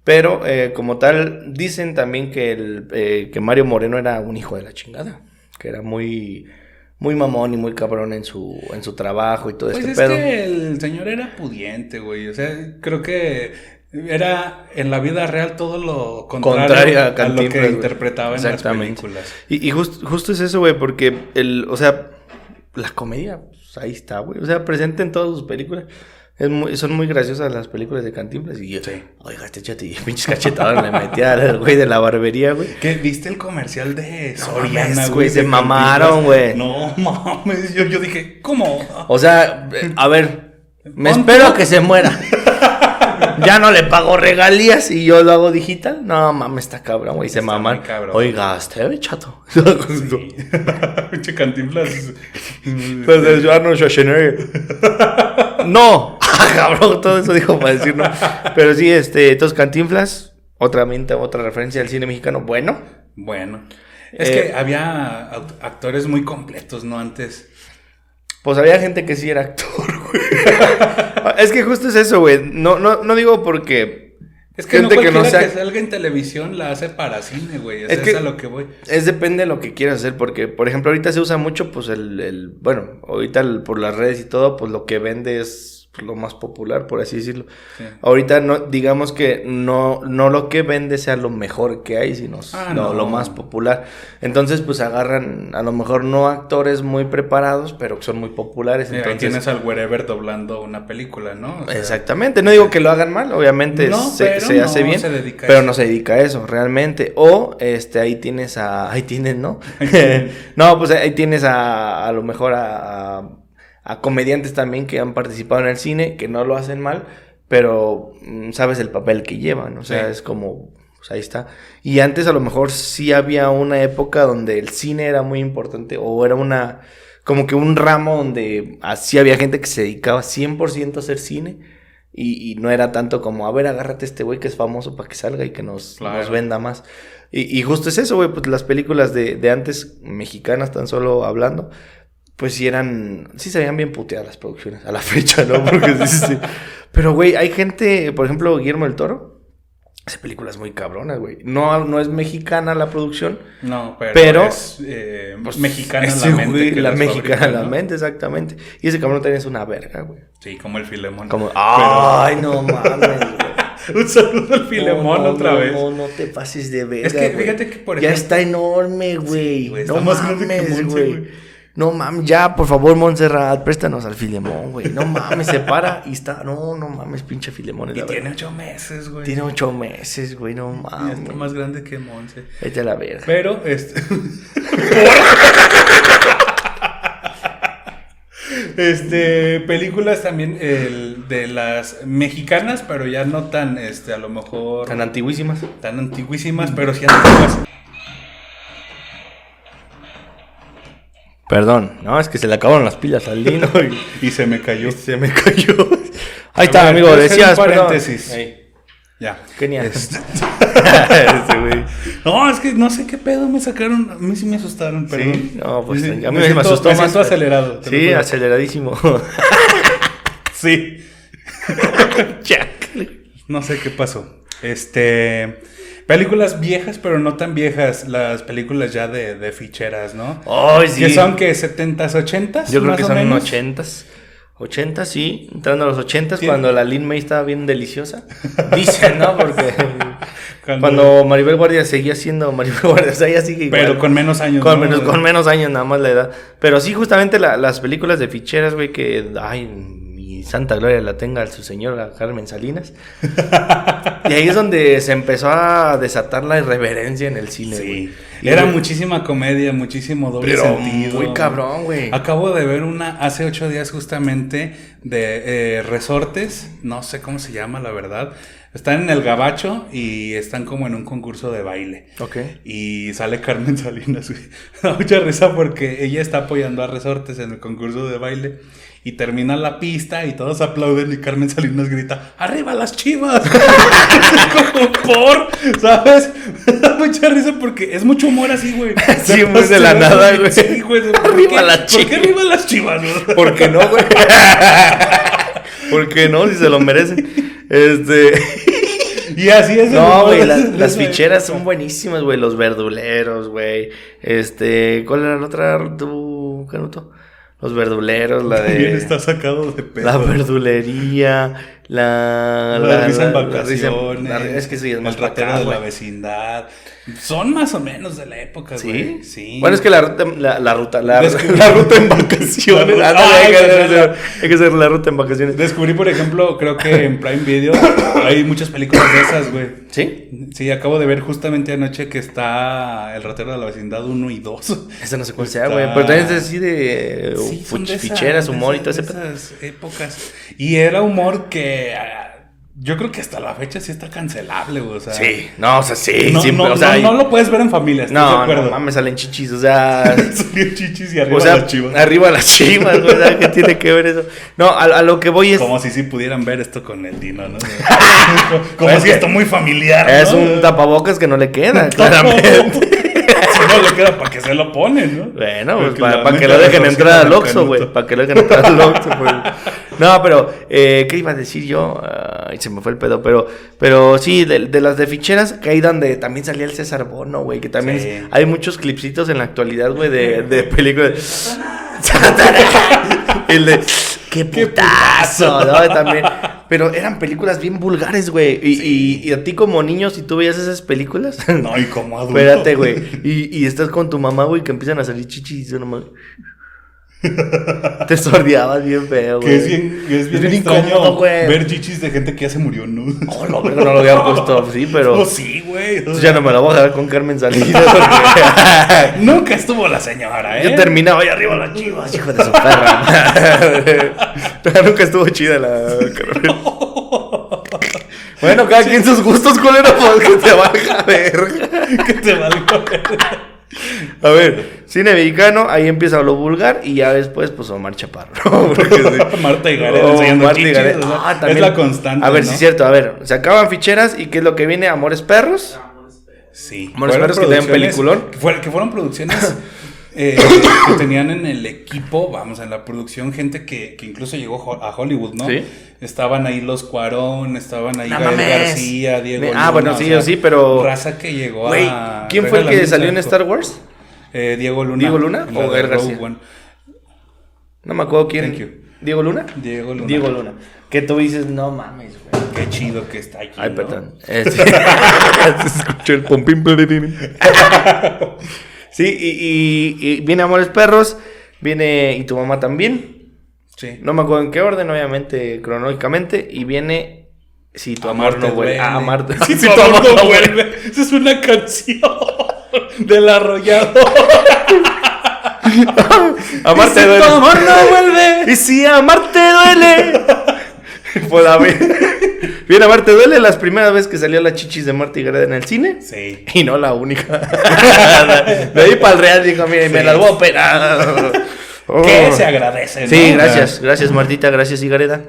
pero eh, como tal, dicen también que, el, eh, que Mario Moreno era un hijo de la chingada, que era muy, muy mamón y muy cabrón en su, en su trabajo y todo Pues este es pedo. que el señor era pudiente, güey. O sea, creo que era en la vida real todo lo contrario, Contrario a a, lo que güey. interpretaba en las películas. Y, y just- justo es eso, güey, porque el, o sea, la comedia, pues, ahí está, güey. O sea, presente en todas sus películas. Es muy- son muy graciosas las películas de Cantinflas. Y yo, Sí. oiga, este chate, pinches cachetadas le metía al güey de la barbería, güey. ¿Qué? ¿Viste el comercial de Soriana, güey? se mamaron, güey. No mames, yo, yo dije, ¿cómo? O sea, a ver, me espero que se muera. ya no le pago regalías y yo lo hago digital. No mames, está cabrón, güey. Se maman. cabrón. Oiga, este chato. Pinche Cantinflas. Pues de Arnold Schwarzenegger. no, cabrón, todo eso dijo para decir no. Pero sí, este, entonces Cantinflas, otra otra referencia al cine mexicano, bueno. Bueno. Es Eh, que había aut- actores muy completos, ¿no? Antes. Pues había gente que sí era actor, güey. es que justo es eso, güey. No, no, no digo porque Es que Gente no que no cualquiera que, sea- salga en televisión la hace para cine, güey. O Es sea, que- es a lo que voy. Es depende de lo que quieras hacer, porque, por ejemplo, ahorita se usa mucho, pues, el, el bueno, ahorita el- por las redes y todo, pues, lo que vende es, lo más popular, por así decirlo. Sí. Ahorita no, digamos que no, no lo que vende sea lo mejor que hay, sino Ah, lo, no. lo más popular. Entonces, pues agarran a lo mejor no actores muy preparados, pero que son muy populares. Mira, Entonces, tienes al wherever doblando una película, ¿no? O sea, Exactamente, no digo que lo hagan mal, obviamente No, se, se hace bien, se pero no se dedica a eso realmente. O este ahí tienes a, ahí tienes, ¿no? no, pues ahí tienes a, a lo mejor a, a- a comediantes también que han participado en el cine, que no lo hacen mal, pero mm, sabes el papel que llevan, o sea, Sí. es como, pues ahí está. Y antes a lo mejor sí había una época donde el cine era muy importante o era una, como que un ramo donde así había gente que se dedicaba 100% a hacer cine y, y no era tanto como, a ver, agárrate este güey que es famoso para que salga y que nos, Claro. nos venda más. Y, y justo es eso, güey, pues las películas de, de antes, mexicanas tan solo hablando, pues sí eran, sí se veían bien puteadas las producciones, a la fecha, ¿no? Porque sí, sí. Pero, güey, hay gente, por ejemplo, Guillermo del Toro, hace películas muy cabronas, güey. No, no es mexicana la producción, No, pero, Pero- es eh, pues, mexicana ese la mente. güey, que la mexicana fabrica, la mente, exactamente. Y ese cabrón también es una verga, güey. Sí, como el Filemón. Como, Pero- ay, no mames, güey. Un saludo al Filemón No, no, otra vez. No, no te pases de verga. Es que güey. fíjate que, por Ya ejemplo- está enorme, güey. Sí, güey, no más grande que mames, güey. No mames, ya, por favor, Montserrat, préstanos al Filemón, güey. No mames, se para y está. No, no mames, pinche Filemón. Y tiene ocho meses, güey. Tiene ocho meses, güey, no mames. está más grande que Monse. Vete a la verga. Pero, este. este. Películas también el, de las mexicanas, pero ya no tan, este, a lo mejor. Tan antiguísimas. tan antiguísimas, pero sí antiguas. Perdón, no, es que se le acabaron las pilas al Lino y Y se me cayó. se me cayó. Ahí está, ver, amigo, decías. un paréntesis. Ya. Genial. Este-. No, es que no sé qué pedo me sacaron. A mí sí me asustaron, perdón. Sí, no, pues Sí, a mí me me, asustó me más. siento acelerado, Sí, aceleradísimo. Sí. Jack. No sé qué pasó. Este. Películas viejas, pero no tan viejas. Las películas ya de, de ficheras, ¿no? Ay, sí. Que son que 70s, 80s. Yo creo más que o son menos? ochentas. Ochentas, sí. Entrando a los ochentas, Sí. cuando la Lin May estaba bien deliciosa. Dicen, ¿no? Porque Cuando- cuando, Maribel Guardia seguía siendo Maribel Guardia, o sea, ella sigue igual. Pero con menos años. Con, ¿no? menos, con menos años nada más la edad. Pero sí, justamente la- las películas de ficheras, güey, que, ay, santa gloria la tenga su señora Carmen Salinas. y ahí es donde se empezó a desatar la irreverencia en el cine. Sí. Y Era güey, muchísima comedia, muchísimo doble Pero sentido. muy cabrón, güey. Acabo de ver una hace ocho días justamente de eh, resortes, no sé cómo se llama la verdad. Están en el gabacho y están como en un concurso de baile. Ok. Y sale Carmen Salinas, güey. Da mucha risa porque ella está apoyando a Resortes en el concurso de baile. Y termina la pista y todos aplauden y Carmen Salinas grita, ¡Arriba las chivas! como por, ¿sabes? Me da mucha risa porque es mucho humor así, güey. Sí, muy de la nada, güey. Sí, güey. ¿Por Arriba las ¿Por chivas. qué arriba las chivas, güey? ¿Por qué no, güey? ¿Por qué no? Si se lo merecen. Este. Y así es. No, güey, la- las esa ficheras son buenísimas, güey. Los verduleros, güey. Este. ¿Cuál era la otra, tú, Canuto? Los verduleros, la También de. está sacado de pedo. La verdulería, la. La, la- la risa en- vacaciones. la- es que sí, es más El ratero acá, de la güey. vecindad. Son más o menos de la época, güey. ¿Sí? Bueno, es que la ruta, la, la ruta, la, Descubrí- la ruta en vacaciones. Ay, hay, que hacer, hay que hacer la ruta en vacaciones. Descubrí, por ejemplo, creo que en Prime Video hay muchas películas de esas, güey. ¿Sí? Sí, acabo de ver justamente anoche que está El ratero de la vecindad 1 y 2. Esa no sé cuál sea, güey. Pero también es así de Sí, fuch- de ficheras, de humor y todo ese de esas épocas. Y era humor que ah, yo creo que hasta la fecha sí está cancelable, güey. O sea, Sí, no, o sea, sí, No, siempre, no, o sea, no, no lo puedes ver en familia, ¿estás de no, acuerdo? no mames, salen chichis, o sea, Salió chichis y arriba o sea, las chivas. arriba las chivas, güey, o sea, ¿qué tiene que ver eso? No, a, a lo que voy es, Como si sí pudieran ver esto con el Dino, ¿no? Como si esto muy familiar. es ¿no? un tapabocas que no le queda, claramente. No le queda para que se lo ponen, ¿no? Bueno, pues para la que lo dejen entrar al Oxxo, güey. Para que lo dejen entrar al Oxxo, pues. No, pero, eh, ¿qué iba a decir yo? Ay, se me fue el pedo. Pero, pero sí, de, de las de ficheras, que ahí donde también salía el César Bono, güey. Que también Sí. es- hay muchos clipsitos en la actualidad, güey, de, de películas. el de. ¿Qué qué putazo, ¿no? También. Pero eran películas bien vulgares, güey. Y, y- y a ti como niño, si tú veías esas películas... No, y como adulto. Espérate, güey. Y, y estás con tu mamá, güey, que empiezan a salir chichis y tú nomás... Te sordeabas bien feo, güey. Que es bien, es bien, extraño incómodo, güey. ver chichis de gente que ya se murió, ¿no? Oh, no, no lo había puesto así, pero... Oh, sí, güey. Entonces ya no me la voy a dejar con Carmen Salinas porque... Nunca estuvo la señora, ¿eh? Yo terminaba ahí arriba las chivas, hijo de su perra. Nunca estuvo chida la. Bueno, cada quien sus gustos, culero, porque te baja verga. que te valga. A ver, cine mexicano, ahí empieza lo vulgar y ya después, pues Omar Chaparro. Sí. Marta y Gareda Oh, Marta y Gareda. Ah, también. Es la constante, A ver, ¿no? sí es cierto, a ver, se acaban ficheras y ¿qué es lo que viene? Amores Perros. Sí. Amores Perros que producciones- peliculón. Que, fueron- que fueron producciones eh, que tenían en el equipo, vamos, en la producción, gente que, que incluso llegó a Hollywood, ¿no? Sí. Estaban ahí los Cuarón, estaban ahí No Gael mames. García, Diego Ah, Luna, bueno, o sí, sea, sí, pero- Raza que llegó Güey, a... ¿quién fue el que salió en. Star Wars? Eh, Diego Luna. ¿Diego Luna o Gael García? One. No me acuerdo quién. Thank you. ¿Diego Luna? Diego Luna. Diego Luna. Que tú dices, no mames, güey. Qué chido que está aquí. Ay, ¿no? perdón. Eh, sí. Se escuchó el pompín. Sí, y, y- y viene Amores Perros, viene Y tu mamá también. Sí. No me acuerdo en qué orden, obviamente, cronológicamente. Y viene Si tu amor no vuelve. Ah, amarte. Si tu amor no vuelve. Esa es una canción del arrollado. Amarte Y si duele. tu amor no vuelve. Y si amarte duele. Pues a ver. Bien, amarte duele las primeras veces que salió la chichis de Marta y Gareda en el cine. Sí. Y no la única. De ahí para el real, dijo, mira, me Sí. las voy a operar. Oh. Que se agradece, ¿no? Sí, gracias, gracias Martita, gracias Igareda.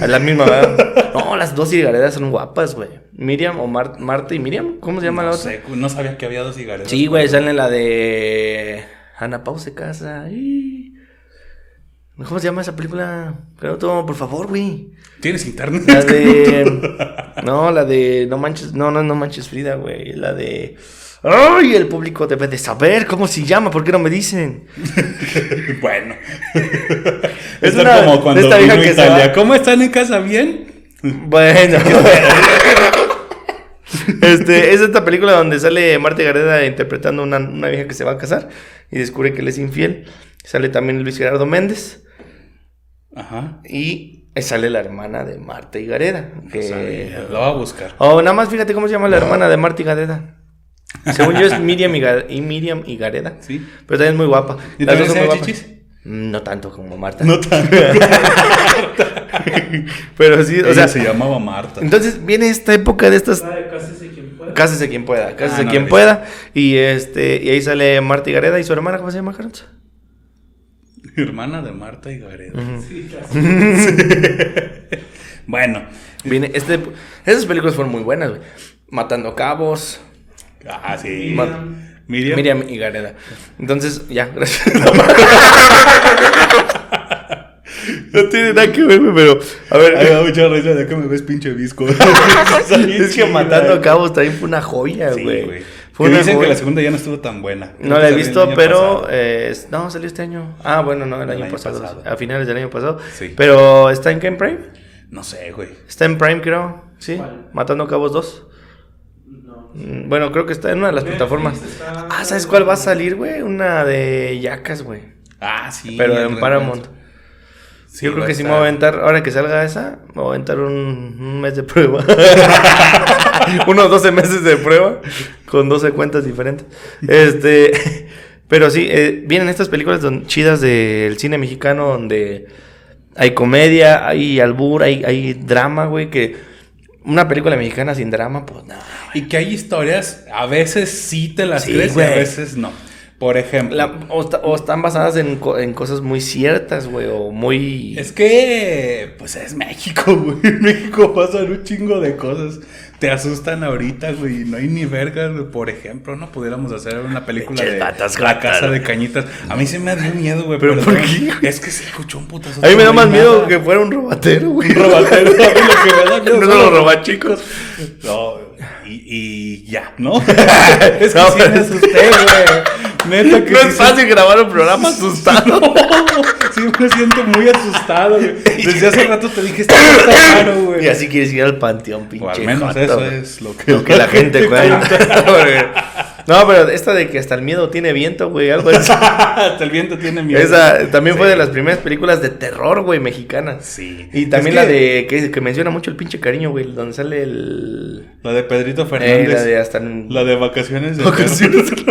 A la misma, ¿verdad? No, las dos Igaredas son guapas, güey. Miriam o Mar- Marta y Miriam, ¿cómo se llama la No otra? sé, no sabía que había dos cigarros. Sí, güey, sale la de Ana Pau se casa. y- ¿Cómo se llama esa película? Todo, por favor, güey. ¿Tienes internet? La de. No, la de. No manches. No, no, no manches Frida, güey. La de. ¡Ay! El público debe de saber cómo se llama. ¿Por qué no me dicen? bueno. Es una- como cuando esta vino vieja que Italia. ¿Cómo están en casa? ¿Bien? Bueno. Este, es esta película donde sale Marta Gareda interpretando una, una vieja que se va a casar y descubre que él es infiel. Sale también Luis Gerardo Méndez Ajá. y sale la hermana de Marta y Gareda. Que... Lo voy a buscar. Oh, nada más fíjate cómo se llama la hermana de Marta y Gareda. Según yo es Miriam y, Miriam y Gareda. Sí. Pero también es muy guapa. ¿Y Las dos son muy guapas. chichis? No tanto como Marta. No tanto. Pero sí, o Ella sea. se llamaba Marta. Entonces viene esta época de estas Cásese quien pueda. Cásese quien pueda, cásese Ah, no quien pueda. Y este, y ahí sale Marta y Gareda y su hermana, ¿cómo se llama, Carlos? Hermana de Marta y Gareda. Sí, casi. Bueno. Viene, este, esas películas fueron muy buenas, güey. Matando cabos, Ah, sí. Miriam. Miriam y Gareda. Entonces, ya, gracias. no tiene nada que ver, güey, pero a ver. Ay, me da mucha risa de que me ves pinche visco. es que Matando cabos también fue una joya, Sí, güey. güey. Fue Que una dicen que joya. la segunda ya no estuvo tan buena. Creo No que la he visto, pero eh, no, salió este año. Ah, bueno, no, el, El año, año pasado, pasado. A finales del año pasado. Sí. Pero está en Game Prime. No sé, güey. Está en Prime, creo. Sí. ¿Cuál? Matando cabos 2. No. Mm, Bueno, creo que está en una de las Netflix plataformas. está- Ah, ¿sabes cuál va a salir, güey? Una de Yacas, güey. Ah, sí. Pero en Paramount. Reencuentro. Yo creo que sí me voy a aventar, ahora que salga esa, me voy a aventar un, un mes de prueba. Unos 12 meses de prueba con 12 cuentas diferentes. Este, pero sí, eh, vienen estas películas don- chidas del cine mexicano donde hay comedia, hay albur, hay, hay drama, güey, que una película mexicana sin drama, pues nada. Y que hay historias, a veces sí te las Sí, crees y a veces no. Por ejemplo, La- o, están basadas en, en cosas muy ciertas, güey, o muy... es que, pues es México, güey. En México pasan un chingo de cosas. Te asustan ahorita, güey. No hay ni vergas, güey. Por ejemplo, no pudiéramos hacer una película de vatas La Casa de Cañitas. A mí se me dio miedo, güey. ¿Pero por no- qué, güey? Es que se escuchó un putazo. A mí me da no más miedo nada. que fuera un robatero, güey. Un robatero. A mí lo que me da miedo No son los los robachicos. No, y, y ya, ¿no? es que No, sí me asusté, güey. Neta que No sí es fácil grabar un programa asustado. Sí, me siento muy asustado, güey. Desde hace rato te dije, está raro, güey. Y así quieres ir al panteón, pinche. O al menos eso güey. es lo que, Lo que la gente cuenta. No, pero esta de que hasta el miedo tiene viento, güey, algo así. Hasta el viento tiene miedo. Esa también fue de las primeras películas de terror, güey, mexicanas. Sí. Y también Es la que de que, que menciona mucho el pinche cariño, güey, donde sale el La de Pedrito eh, Fernández. la de hasta el- La de vacaciones de Vacaciones. que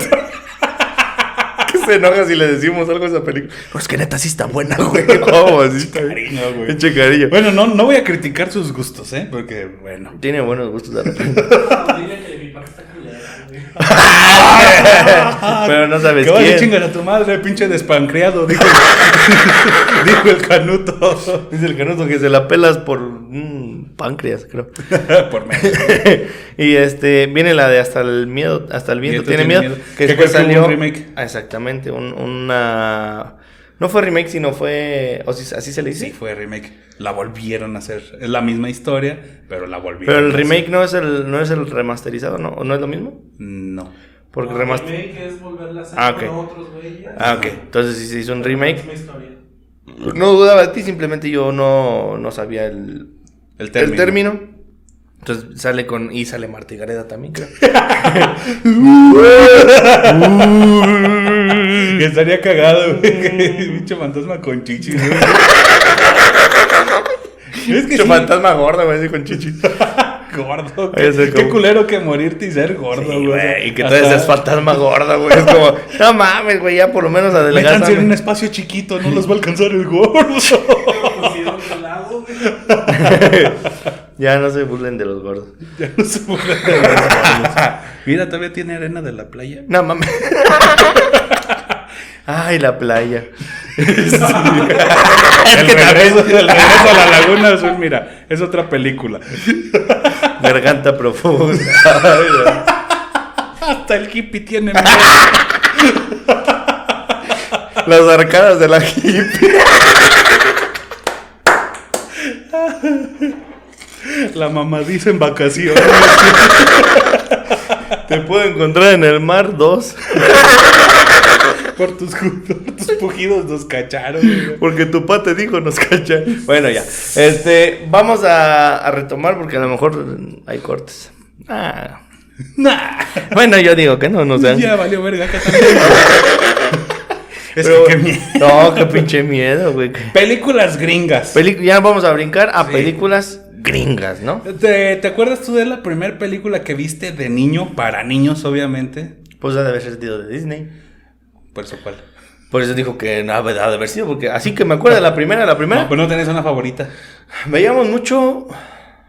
se enoja si le decimos algo a esa película. Es que neta sí está buena, güey. No, así está bien. Cariño, güey. Cariño. Bueno, no, no voy a criticar sus gustos, ¿eh? Porque, bueno. Tiene buenos gustos de repente. Dile que mi papá está culera, güey. Pero no sabes Que quién. chingar a tu madre, pinche despancreado, dijo, dijo el canuto. Dice el canuto que se la pelas por mm, páncreas, creo. Por medio. y este viene la de hasta el miedo, hasta el viento, tiene, tiene miedo, miedo. que Que después que salió un remake. Ah, exactamente, un- una no fue remake, sino fue o si- así se le dice. Sí, fue remake. La volvieron a hacer. Es la misma historia, pero la volvieron Pero el a hacer. remake no es el no es el remasterizado, ¿no? ¿O no es lo mismo? No. Porque No, remaster remake es volverla a hacer Ah, con ok. otros güeyes. Ah, ok. Entonces sí se hizo un remake. Misma historia. No dudaba de ti, simplemente yo no, no sabía el, El el término. término. Entonces sale con. Y sale Marta y Gareda también, creo. Que estaría cagado, güey. Pinche fantasma con chichis, güey. Es que sí, fantasma gorda, güey, así con chichi. gordo. Oye, Qué, qué como- culero que morirte y ser gordo, Sí, güey. Y que tú seas fantasma gorda, güey. Es como, no mames, güey, ya por lo menos Métanse en un espacio chiquito, no los va a alcanzar el gordo. Ya no se burlen de los gordos. ya no se burlan de los gordos. Mira, todavía tiene arena de la playa. No mames. Ay, la playa. el, regreso, el regreso a la laguna azul, mira, es otra película. Garganta profunda. Hasta el hippie tiene miedo. Las arcadas de la hippie. La mamá dice en vacaciones. Te puedo encontrar en el mar dos. Por tus, por tus pujidos nos cacharon. güey. Porque tu pa te dijo, nos cacha. Bueno, ya. Este, vamos a, a retomar porque a lo mejor hay cortes. Ah. Nah, Bueno, yo digo que no, no sean. ya valió verga acá también. es Pero- que qué miedo. No, qué pinche miedo, güey. Películas gringas. Peli- ya vamos a brincar a Sí. películas gringas, ¿no? ¿Te, te acuerdas tú de la primera película que viste de niño, para niños, obviamente? Pues ha de haber sido de Disney. Por eso, ¿cuál? Por eso dijo que no ha de haber sido, porque así que me acuerdo de la primera, la primera. No, pero no tenés una favorita. Veíamos mucho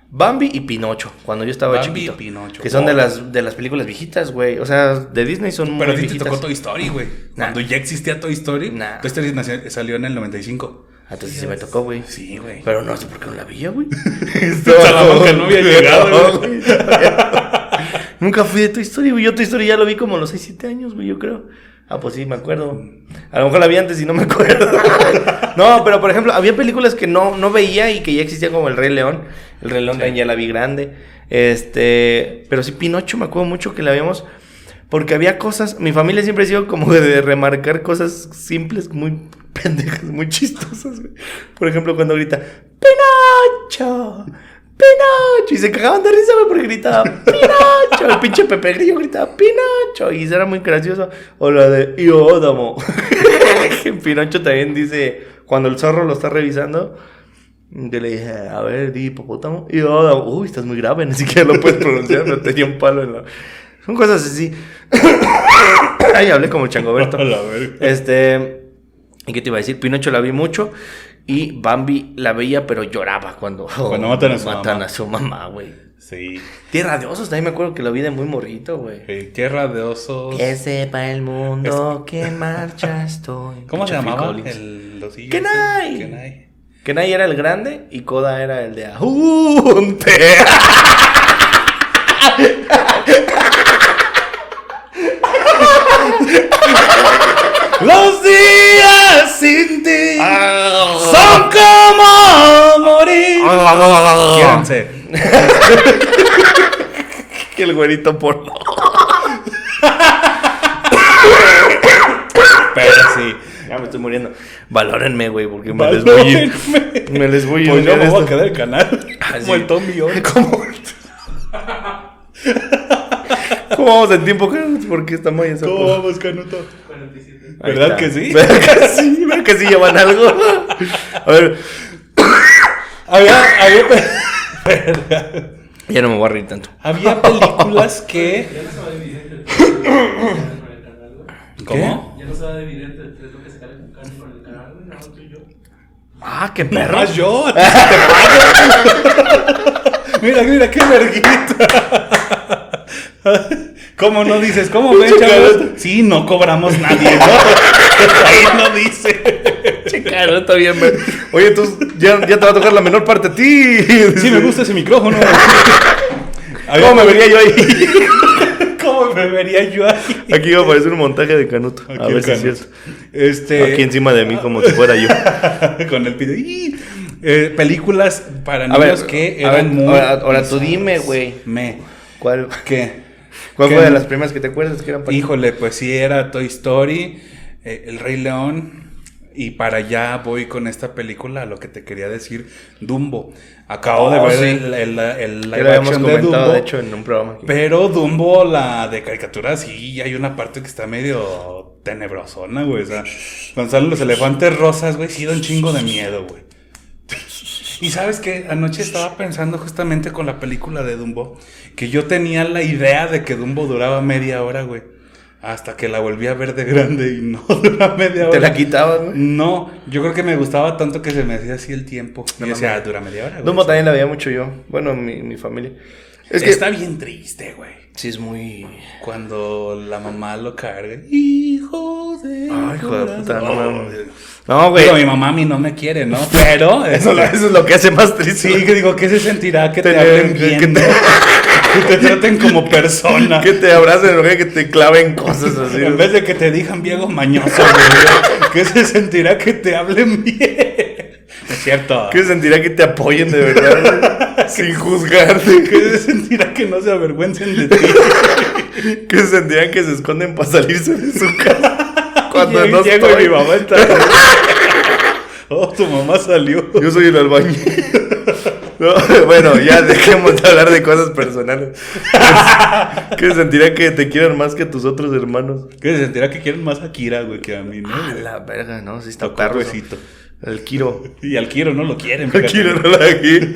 Bambi y Pinocho cuando yo estaba Bambi chiquito. y Pinocho. Que son de las, de las películas viejitas, güey. O sea, de Disney son Pero a muy ti te tocó Toy Story, güey. Nah. Cuando ya existía Toy Story, Nah. Toy Story salió en el 95. Ah, Entonces sí me tocó, güey. Sí, güey. Pero no sé por qué no la veía, güey. Salamanca no había llegado, güey. Nunca fui de Toy Story, güey. Yo Toy Story ya lo vi como a los 6, 7 años, güey, yo creo. Ah, pues sí, me acuerdo. A lo mejor la vi antes y no me acuerdo. no, pero por ejemplo, había películas que no, no veía y que ya existían como El Rey León. El Rey León ya la vi grande. Este, pero sí, Pinocho me acuerdo mucho que la habíamos. Porque había cosas, mi familia siempre ha sido como de remarcar cosas simples, muy pendejas, muy chistosas. Por ejemplo, cuando grita, ¡Pinocho! ¡Pinocho! Y se cagaban de risa, güey, porque gritaba, ¡Pinocho! El pinche Pepe Grillo gritaba, ¡Pinocho! Y eso era muy gracioso. O la de, ¡Iódamo! Pinocho también dice, cuando el zorro lo está revisando, yo le dije, a ver, di hipopótamo. Iódamo. Uy, estás muy grave, ni siquiera lo puedes pronunciar, pero tenía un palo en la... Son cosas así. Ay, hablé como el changoberto. Este. ¿Y qué te iba a decir? Pinocho la vi mucho. Y Bambi la veía, pero lloraba cuando, Cuando matan a su matan mamá. a su mamá, güey. Sí. Tierra de osos, también me acuerdo que la vi de muy morrito, güey. Eh, Tierra de osos. Que sepa el mundo que en marcha estoy. ¿Cómo se llamaba? El osillo Kenai. ese? Kenai. Kenai era el grande y Koda era el de Ajunte. Quiéranse. Que el güerito por. Pero sí, ya me estoy muriendo. Valórenme, güey, porque me les voy a ir. Valórenme. Me les voy a ir. Pues yo me voy a quedar el canal. Ah, Como el Tommy Owen. ¿Cómo? ¿Cómo vamos en tiempo? ¿Por qué estamos en ¿Cómo vamos, Canuto? 47. Ahí ¿Verdad que sí? ¿Verdad que sí? ¿Verdad que sí llevan algo? A ver, Había, había, pe- ya no me voy a reír tanto. había películas que. Ya no se va a dividir entre el 3 lo que se carga con el canal, güey. ¿Cómo? Ya no se va a dividir entre el 3 lo que se carga con el canal, güey. Nada más tú y yo. Ah, qué perro. más yo. mira, mira, qué verguita. ¿Cómo no dices? ¿Cómo ven, chavos? Sí, no cobramos nadie, ¿no? Ahí no dice. Che, caro, está bien, güey. Oye, tú ya, ya te va a tocar la menor parte a ti. Sí, me gusta ese micrófono. ¿Cómo me vería yo ahí? ¿Cómo me vería yo ahí? Aquí va a aparecer un montaje de Canuto. a Aquí ver si es cierto. Este. Aquí encima de mí, como si fuera yo. con el. ¡Ih! Eh, películas para A ver, niños que a eran ver, muy. ahora- ahora tú dime, güey. Me. ¿Cuál, ¿Qué? cuál ¿Qué? fue de las primeras que te acuerdas que eran para Híjole, pues sí, era Toy Story, eh, El Rey León. Y para allá voy con esta película, a lo que te quería decir, Dumbo. Acabo de Oh, ver sí. el, el, el live lo habíamos action de Dumbo. de hecho, en un programa. aquí. Pero Dumbo, la de caricatura, sí, hay una parte que está medio tenebrosona, güey. O sea, cuando salen los elefantes rosas, güey, sí da un chingo de miedo, güey. Y sabes que anoche estaba pensando justamente con la película de Dumbo, que yo tenía la idea de que Dumbo duraba media hora, güey. Hasta que la volví a ver de grande y no dura media hora. ¿Te la quitabas, güey? No, yo creo que me gustaba tanto que se me hacía así el tiempo. Y No yo decía. "Ah, dura media hora. Dumbo también la veía mucho yo. Bueno, mi, mi familia. Es que Está bien triste, güey. sí es muy. Cuando la mamá lo carga. Hijo de. Ay, hijo de corazón". puta, no. No, güey. Digo, mi mamá a mí no me quiere, ¿no? Pero. Eso, lo- eso es lo que hace más triste. Sí, que digo, ¿qué se sentirá que te Tener- hablen bien? que te-. Que te traten como persona. Que te abracen, güey, que te claven cosas así. En vez de que te digan viejo mañoso, güey. ¿Qué se sentirá que te hablen bien? Es cierto. ¿Qué sentirá que te apoyen de verdad? sin juzgarte. ¿Qué se sentirá que no se avergüencen de ti? ¿Qué sentirán que se esconden para salirse de su casa? Cuando Llego- no llego estoy. y mi mamá está. Oh, tu mamá salió. Yo soy el albañil. No, bueno, ya dejemos de hablar de cosas personales. ¿Qué sentirá que te quieran más que tus otros hermanos? ¿Qué se sentirá que quieren más a Kira, güey, que a mí, no? A güey? la verga, ¿no? Sí está perro. El Kiro. Y al Kiro no lo quieren. Fíjate. Kiro no la quiere.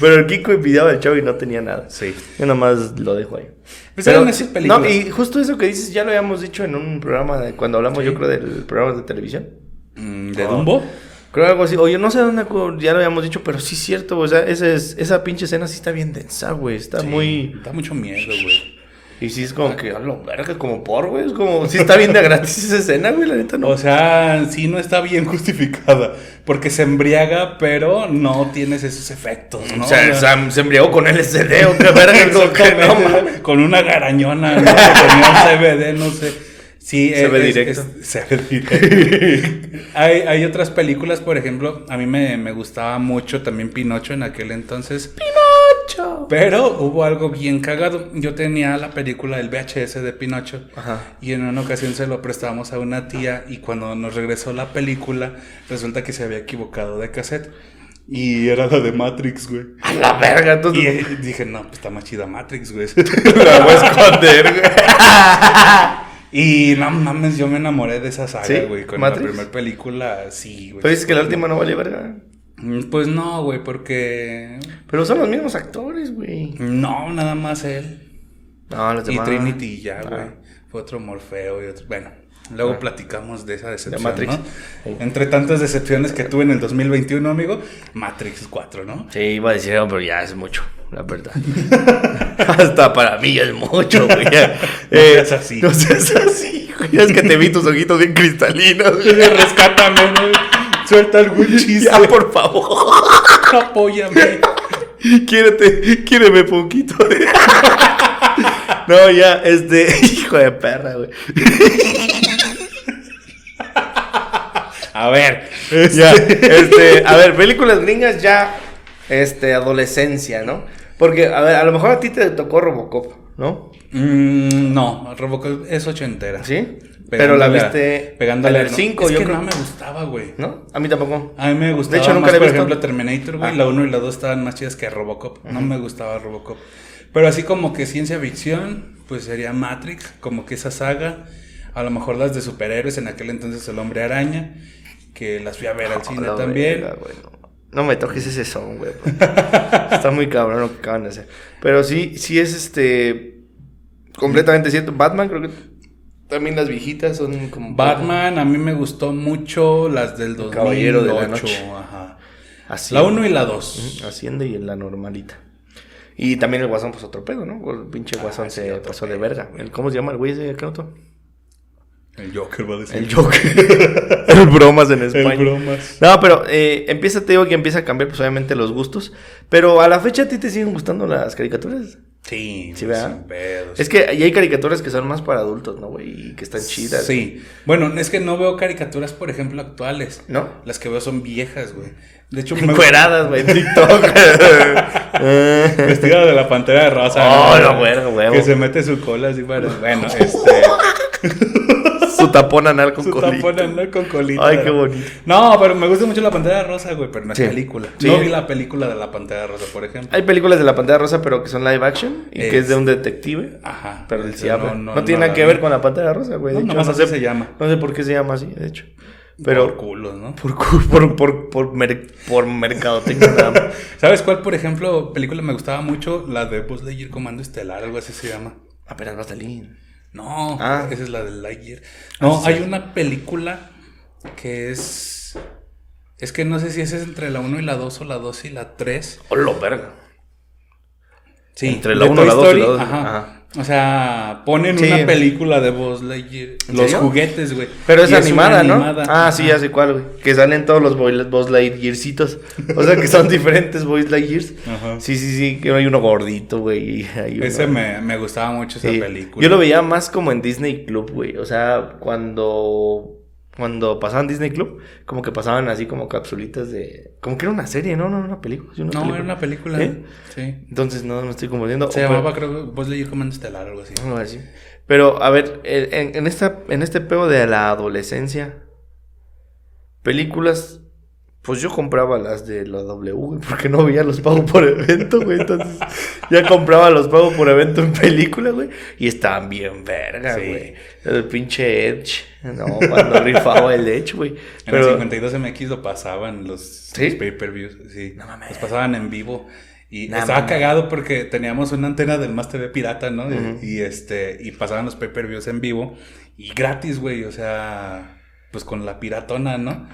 Pero el Kiko envidiaba al chavo y no tenía nada. Sí. Yo nomás lo dejo ahí. Pues eran esas películas. No, y justo eso que dices ya lo habíamos dicho en un programa de cuando hablamos, yo creo, del programa de televisión. Mm, ¿De Oh. Dumbo? Creo algo así. Oye, no sé dónde ya lo habíamos dicho, pero sí es cierto, o sea, esa, es, esa pinche escena sí está bien densa, güey. Está Sí, muy. Da mucho miedo, güey. Y sí es como que, a lo verga, como por, güey. Es como, sí está bien de gratis esa escena, güey, la neta no. O sea, sí no está bien justificada. Porque se embriaga, pero no tienes esos efectos, ¿no? o sea, o sea, se embriagó con LSD o qué verga, como que no, con una garañona, ¿no? Tenía un CBD, no sé. Sí, Se es- ve directo. es- se ve directo. hay, hay otras películas, por ejemplo, a mí me, me gustaba mucho también Pinocho en aquel entonces. Pinocho. Pero hubo algo bien cagado. Yo tenía la película del VHS de Pinocho. Ajá. Y en una ocasión se lo prestábamos a una tía. Y cuando nos regresó la película, resulta que se había equivocado de cassette. Y era la de Matrix, güey. A la verga, Y entonces. eh, dije, no, pues está más chida Matrix, güey. la voy a esconder, güey. Y no mames, yo me enamoré de esa saga, ¿Sí? güey. Con ¿Matrix? la primera película, sí, güey. Pero dices que la última no vale verga. Mm, Pues no, güey, porque. Pero son los mismos actores, güey. No, nada más él. No, los Y demás. Trinity ya, Ah. güey. Fue otro Morfeo y otro. Bueno, luego Ah. platicamos de esa decepción. Matrix. ¿no? Entre tantas decepciones que tuve en el 2021, amigo, Matrix 4, ¿no? Sí, iba a decir, "Oh, pero ya es mucho, la verdad. Hasta para mí ya es mucho, güey. ya. Eh, seas así. No seas así, güey. Es que te vi tus ojitos bien cristalinos, güey. Rescátame, güey. Suelta algún chiste. Ya, por favor. Apóyame. Quiérete, quiéreme poquito. No, ya, este, hijo de perra, güey. A ver. Ya, este, a ver, películas gringas ya, este, adolescencia, ¿no? Porque, a ver, a lo mejor a ti te tocó Robocop, ¿no? Mm, no, Robocop es ochentera. ¿Sí? Pero la pegándole a- viste pegándole en el a- cinco, Es yo que creo. no me gustaba, güey. ¿No? A mí tampoco. A mí me gustaba. De hecho, nunca más, la he por visto. ejemplo, Terminator, güey. Ah. La 1 y la 2 estaban más chidas que Robocop. No me gustaba Robocop. Pero así como que ciencia ficción, pues sería Matrix, como que esa saga. A lo mejor las de superhéroes, en aquel entonces El Hombre Araña, que las fui a ver al cine también. verga, güey, no. No me toques ese son, güey. Está muy cabrón lo que acaban de hacer. Pero sí, sí es este. Completamente cierto. Batman, creo que también las viejitas son como. Batman, a mí me gustó mucho las del 2008. Caballero de la Noche. Ajá. Así. La 1 y la 2. Ujú, Hacienda y la normalita. Y también el guasón, pues otro pedo, ¿no? El pinche guasón Ah, sí, se pasó de verga. ¿Cómo se llama el güey ese acá, otro? El Joker va a decir. El Joker. el bromas en España. El bromas. No, pero eh, empieza, te digo que empieza a cambiar, pues obviamente los gustos. Pero a la fecha a ti te siguen gustando las caricaturas. Sí, Sí, sin pedos. Es que hay caricaturas que son más para adultos, ¿no, güey? Y que están chidas. Sí. Bueno, es que no veo caricaturas, por ejemplo, actuales. ¿No? Las que veo son viejas, güey. De hecho, Encueradas, güey, en TikTok. Vestida de la pantera de rosa. Oh, ¿no? bueno, huevo. Que se mete su cola así para. Bueno, este. Su tapón anal con su colita. tapón anal con colita. Ay, qué bonito. No, pero me gusta mucho la pantera rosa, güey, pero no es Sí. película. Sí. No vi la película de la pantera rosa, por ejemplo. Hay películas de la pantalla rosa, pero que son live action y que es de un detective. Ajá. Pero él sí habla. no- No, no- tiene nada que ver con la pantalla rosa, güey. No, hecho, no así sé se llama. No sé por qué se llama así, de hecho. Pero Por culos, ¿no? por por por por, mer- por mercadotecnia. ¿Sabes cuál, por ejemplo, película me gustaba mucho? La de Buzz Lightyear Comando Estelar, algo así se llama. Apenas va a salir. No, Ah. esa es la de Lightyear. No, sí, hay sí. una película que es. Es que no sé si esa es entre la 1 y la 2 o la 2 y la 3. Hola, verga. Sí, Entre la de uno, Toy la dos y Story, la dos, Ajá. ajá. O sea, ponen Sí. una película de Buzz Lightyear. ¿En Los serio? juguetes, güey. Pero es animada, ¿no? animada. Ah, sí, ya sé cuál, güey. Que salen todos los Buzz Lightyearcitos. O sea, que son diferentes Buzz Lightyears. Ajá. Sí, sí, sí. Que hay uno gordito, güey. uno- Ese me, me gustaba mucho esa Sí. película. Yo lo veía más como en Disney Club, güey. O sea, cuando cuando pasaban Disney Club, como que pasaban así como capsulitas de como que era una serie, no, no era una película, sí, una No, película. era una película. ¿Eh? Sí. Entonces no me estoy confundiendo. Se O, llamaba, pero- creo, Buzz Lightyear Comando Estelar, algo así. algo así. Pero a ver, en, en esta en este pego de la adolescencia películas pues yo compraba las de la W, güey, porque no veía los pagos por evento, güey. Entonces ya compraba los pagos por evento en película, güey. Y estaban bien verga, Sí. güey. El pinche Edge. No, cuando rifaba el Edge, güey. En Pero, el 52 MX lo pasaban los, ¿Sí? los pay-per-views. Sí. No mames. Los pasaban en vivo. Y estaba cagado porque teníamos una antena del Más TV pirata, ¿no? Y este y pasaban los pay-per-views en vivo y gratis, güey, o sea, pues con la piratona, ¿no?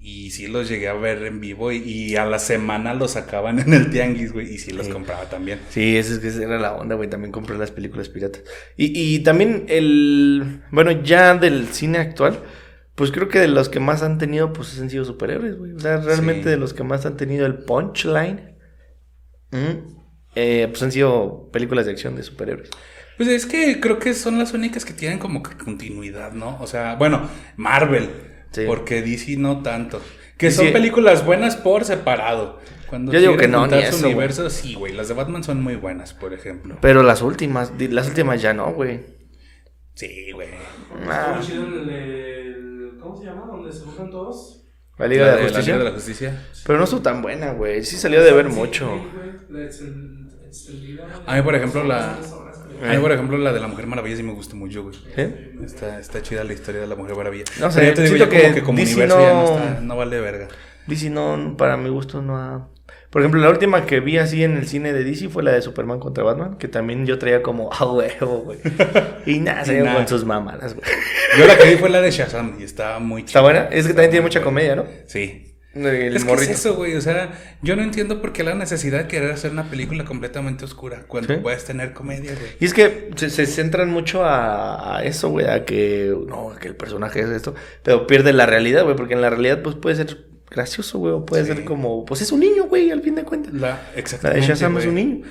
Y sí los llegué a ver en vivo y, y a la semana los sacaban en el tianguis, güey, y sí los Sí. compraba también. Sí, esa es que esa era la onda, güey. También compré las películas piratas. Y, y también el. Bueno, ya del cine actual, pues creo que de los que más han tenido, pues han sido superhéroes, güey. O sea, realmente Sí. de los que más han tenido el punchline, mm, eh, pues han sido películas de acción de superhéroes. Pues es que creo que son las únicas que tienen como que continuidad, ¿no? O sea, bueno, Marvel, Sí. porque DC no tanto. Que DC son películas buenas por separado. Cuando Yo digo que no, ni eso, universo, sí, güey. Las de Batman son muy buenas, por ejemplo. Pero las últimas, las últimas ya no, güey. Sí, güey. Ah, Está muy chido el, el- ¿Cómo se llama? Donde se juntan todos. la Liga de la La Justicia. Liga de la Justicia. Pero no estuvo tan buena, güey. Sí salió de ver mucho. A mí, por ejemplo, la-. A mí, por ejemplo, la de la Mujer Maravilla sí me gustó mucho, güey. Está, está chida la historia de la Mujer Maravilla. No sé, Pero ya te digo, siento ya como que que como DC universo ya no, no- está- no vale verga. DC no, para mi gusto no ha... Por ejemplo, la última que vi así en el cine de DC fue la de Superman contra Batman, que también yo traía como a huevo, güey. Y nada, se con sus mamadas, güey. Yo la que vi fue la de Shazam y estaba muy chida. ¿Está buena? Es que también tiene mucha comedia, ¿no? Sí. El es que morrito. es eso, güey. O sea, yo no entiendo por qué la necesidad de querer hacer una película completamente oscura cuando Sí. puedes tener comedia, güey. Y es que se, se centran mucho a, a eso, güey, a que no, que el personaje es esto, pero pierde la realidad, güey, porque en la realidad pues puede ser gracioso, güey, o puede Sí. ser como, pues es un niño, güey, al fin de cuentas. La, La de exactamente. Shazam es un niño.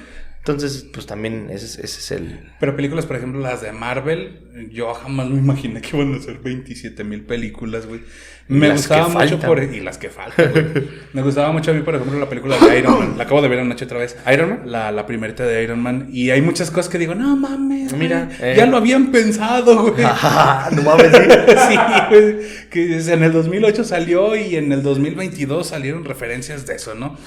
Entonces, pues también ese, es- ese es el... Pero películas, por ejemplo, las de Marvel, yo jamás me imaginé que iban a ser 27 mil películas, güey. Me las gustaba mucho faltan. por... Y las que faltan, güey. Me gustaba mucho a mí, por ejemplo, la película de Iron Man. La acabo de ver anoche otra vez. ¿Iron Man? La, la primerita de Iron Man. Y hay muchas cosas que digo, no mames, Mira, güey, eh. ya lo habían pensado, güey. no mames, sí. sí, güey. Que en el 2008 salió y en el 2022 salieron referencias de eso, ¿no?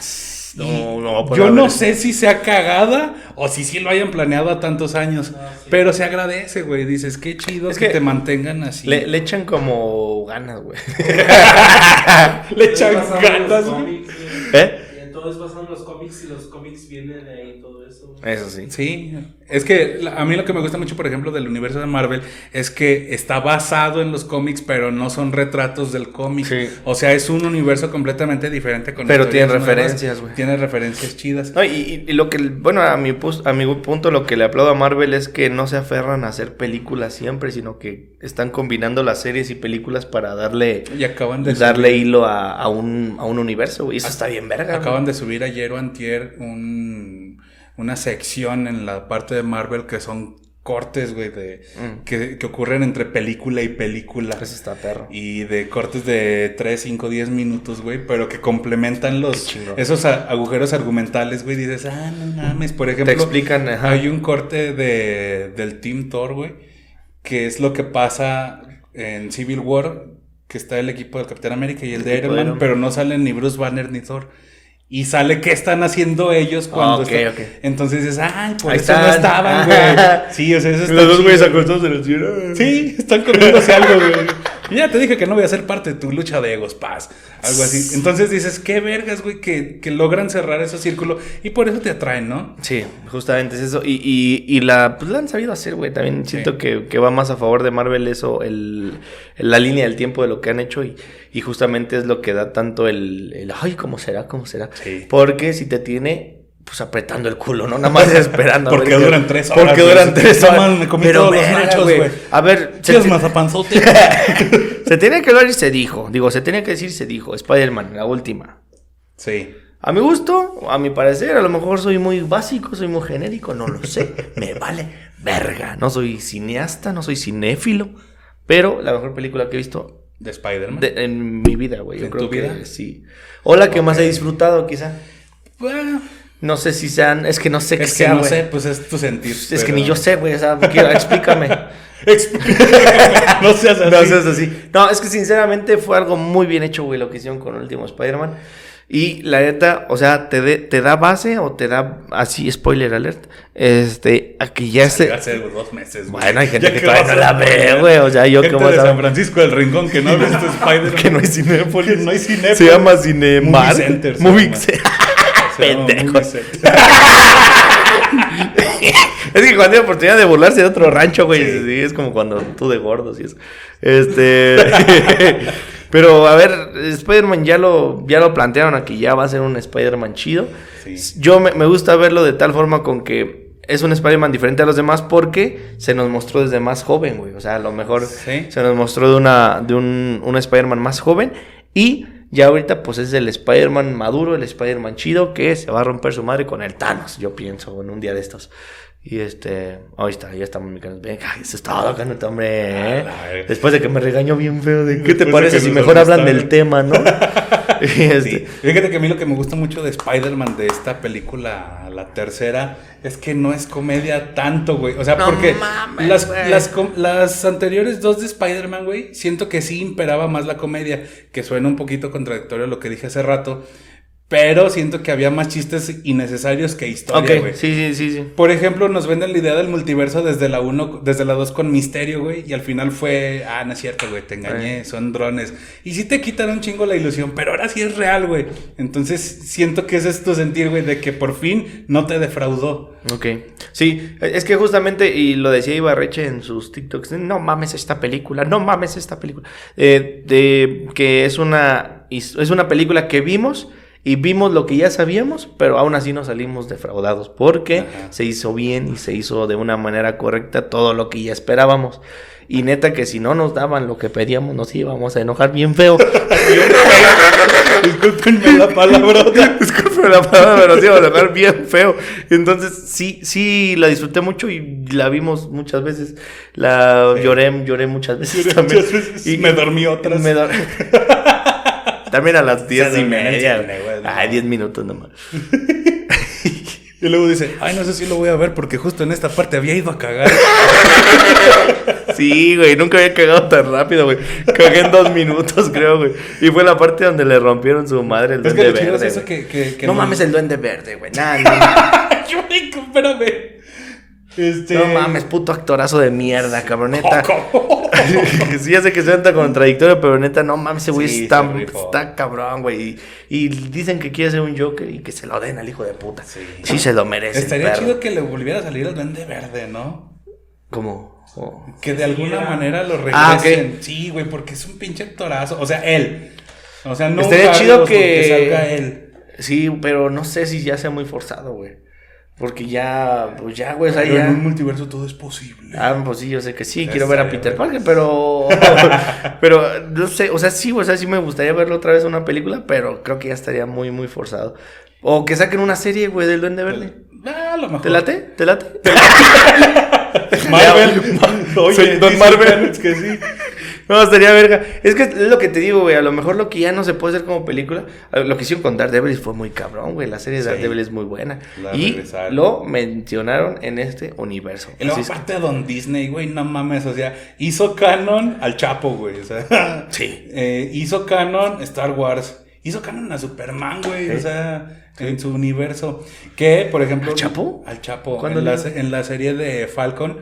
No, Y no, yo no ver. sé si sea cagada o si sí lo hayan planeado a tantos años, pero se agradece, güey. Dices, qué chido Es que, que te mantengan así. Le, le echan como ganas, güey. Le echan ganas, güey. ¿Eh? Todo es basado en los cómics y los cómics vienen de ahí todo eso. Eso sí. Sí, es que la- a mí lo que me gusta mucho, por ejemplo, del universo de Marvel es que está basado en los cómics, pero no son retratos del cómic. Sí. O sea, es un universo completamente diferente con Pero tiene referencias, güey. Tiene referencias chidas. No, y, y- lo que, bueno, a mi, a mi punto, lo que le aplaudo a Marvel es que no se aferran a hacer películas siempre, sino que están combinando las series y películas para darle, Y acaban de darle hilo a, a un, a un universo, güey. Eso está bien verga. Acaban de subir ayer o antier un, una sección en la parte de Marvel que son cortes, güey, de, Mm. que, que ocurren entre película y película. Eso está perro. Y de cortes de 3, 5, 10 minutos, güey, pero que complementan los esos agujeros argumentales, güey. Dices, ah, no mames. Por ejemplo, Te explican, ajá. hay un corte de, del Team Thor, güey, que es lo que pasa en Civil War, que está el equipo del Capitán América y el de El Iron equipo de Man, Iron Man. pero no salen ni Bruce Banner ni Thor. Y sale qué están haciendo ellos cuando Ah, ok, está- ok. Entonces dices, ay, por Ahí eso no están. estaban, güey. Sí, o sea, eso está Los dos güeyes acostados en el cielo. Sí, están comiéndose algo, güey. Y Ya te dije que no voy a ser parte de tu lucha de egos, paz. Algo así. Entonces dices, qué vergas, güey, que, que logran cerrar ese círculo. Y por eso te atraen, ¿no? Sí, justamente es eso. Y, y, y la, pues la han sabido hacer, güey. También siento que, que va más a favor de Marvel eso, el, la línea del tiempo de lo que han hecho. Y, y justamente es lo que da tanto el, el ay, ¿cómo será? ¿Cómo será? Sí. Porque si te tiene, pues apretando el culo, ¿no? Nada más esperando. Porque ver duran tres horas, Porque duran tres horas. man, me comí Pero todos los nachos, güey. A ver, Cheers, te- mazapanzote. se tenía que hablar y se dijo. Digo, se tenía que decir y se dijo. Spider-Man, la última. Sí. A mi gusto, a mi parecer, a lo mejor soy muy básico, soy muy genérico, no lo sé. Me vale verga. No soy cineasta, no soy cinéfilo. Pero la mejor película que he visto De Spider-Man. de- en mi vida, güey. Yo ¿En creo tu que vida? sí. O la que más he disfrutado, quizá. Bueno, No sé si sean. Es que no sé qué es que sea, no güey. sé, pues es tu sentir. Es que pero- ni yo sé, güey. O sea, quiero- explícame. no seas así. No seas así. No, es que sinceramente fue algo muy bien hecho, güey, lo que hicieron con el último Spider-Man. Y la neta, o sea, te, de- te da base o te da así, spoiler alert, este, a que ya se... hace dos meses, güey. Bueno, hay gente que que todavía no la ve, güey, o sea, yo Gente que voy de San Francisco del Rincón que no ha visto Spider-Man. Que no hay Cinépolis. Que no hay Cinépolis. Se llama Cinemar. Movie Center Movie llama. Center. Es que cuando hay oportunidad de burlarse de otro rancho, güey, Sí. sí, es como cuando tú de gordos y eso. Este. Pero a ver, Spider-Man ya lo, ya lo plantearon aquí, ya va a ser un Spider-Man chido. Sí. Yo me, me gusta verlo de tal forma con que es un Spider-Man diferente a los demás porque se nos mostró desde más joven, güey. O sea, a lo mejor se nos mostró de, una, de un, un Spider-Man más joven y ya ahorita pues es el Spider-Man maduro, el Spider-Man chido que se va a romper su madre con el Thanos, yo pienso, en un día de estos. Y este, ahí está, ya estamos mi canal. Venga, eso es todo, canal, hombre. ¿eh? A la verga. Después de que me regañó bien feo de qué te Después parece si mejor hablan del tema, ¿no? Y este, Sí. Fíjate que a mí lo que me gusta mucho de Spider-Man, de esta película, la tercera, es que no es comedia tanto, güey. O sea, No porque mames, las, las, com- las anteriores dos de Spider-Man, güey, siento que sí imperaba más la comedia, que suena un poquito contradictorio a lo que dije hace rato, pero siento que había más chistes innecesarios que historia, ok, güey. sí, sí, sí, sí. Por ejemplo, nos venden la idea del multiverso desde la 1, desde la 2 con misterio, güey. Y al final fue, ah, no es cierto, güey, te engañé, son drones. Y sí te quitan un chingo la ilusión, pero ahora sí es real, güey. Entonces siento que ese es tu sentir, güey, de que por fin no te defraudó. Ok. Sí, es que justamente, y lo decía Ibarreche en sus TikToks, no mames esta película, no mames esta película. Eh, de que es una, es una película que vimos y vimos lo que ya sabíamos, pero aún así nos salimos defraudados porque Ajá. se hizo bien y se hizo de una manera correcta todo lo que ya esperábamos. Y neta que si no nos daban lo que pedíamos, nos íbamos a enojar bien feo. Discúlpenme la palabrota. Disculpe la palabra, pero sí iba a dejar bien feo. Entonces, sí, sí, la disfruté mucho y la vimos muchas veces. La lloré, lloré muchas veces Lloré también. muchas veces, me dormí otras. me dor- también a las diez y media. No. Ay, diez minutos nomás. Y luego dice, ay, no sé si lo voy a ver porque justo en esta parte había ido a cagar. Sí, güey, nunca había cagado tan rápido, güey. Cagué en dos minutos, creo, güey. Y fue la parte donde le rompieron su madre el es duende es verde. eso güey. que... que, que no mames el duende verde, güey. Nah, no, Yo, espérame. Este... no mames, puto actorazo de mierda, cabroneta. ¿Cómo? sí, ya sé que suena tan contradictorio, pero neta, no mames, ese güey Sí, está, cabrón, güey. Y, y dicen que quiere ser un Joker y que se lo den al hijo de puta. Sí. Sí, se lo merece. el Estaría perro. chido que le volviera a salir el duende verde, ¿no? ¿Cómo? Oh. Que de alguna manera lo Ah, regresen. Sí, güey, porque es un pinche actorazo. O sea, él. O sea, no Estaría chido porque que... salga él. Sí, pero no sé si ya sea muy forzado, güey. Porque ya, pues ya, güey, o sea, ya... en un multiverso todo es posible. Ah, pues sí, yo sé que sí, quiero ver a Peter. Parker, pero. pero no sé, o sea, sí, o sea, sí me gustaría verlo otra vez en una película, pero creo que ya estaría muy, muy forzado. O que saquen una serie, güey, del Duende Verde. Ah, a lo mejor. ¿Te late? ¿Te late? Marvel. Oye, Soy Don Marvel. Comics que sí. No, estaría verga. Es que es lo que te digo, güey. A lo mejor lo que ya no se puede hacer como película. Lo que hicieron con Daredevil fue muy cabrón, güey. La serie de Sí. Daredevil es muy buena. La y regresaron. lo mencionaron en este universo. Y luego aparte de Don Disney, güey, no mames, o sea, hizo canon al Chapo, güey, o sea, Sí. eh, hizo canon Star Wars, hizo canon a Superman, güey, o sea, en su universo, que, por ejemplo, ¿Al Chapo? Al Chapo, ¿Cuándo en la, en la serie de Falcon,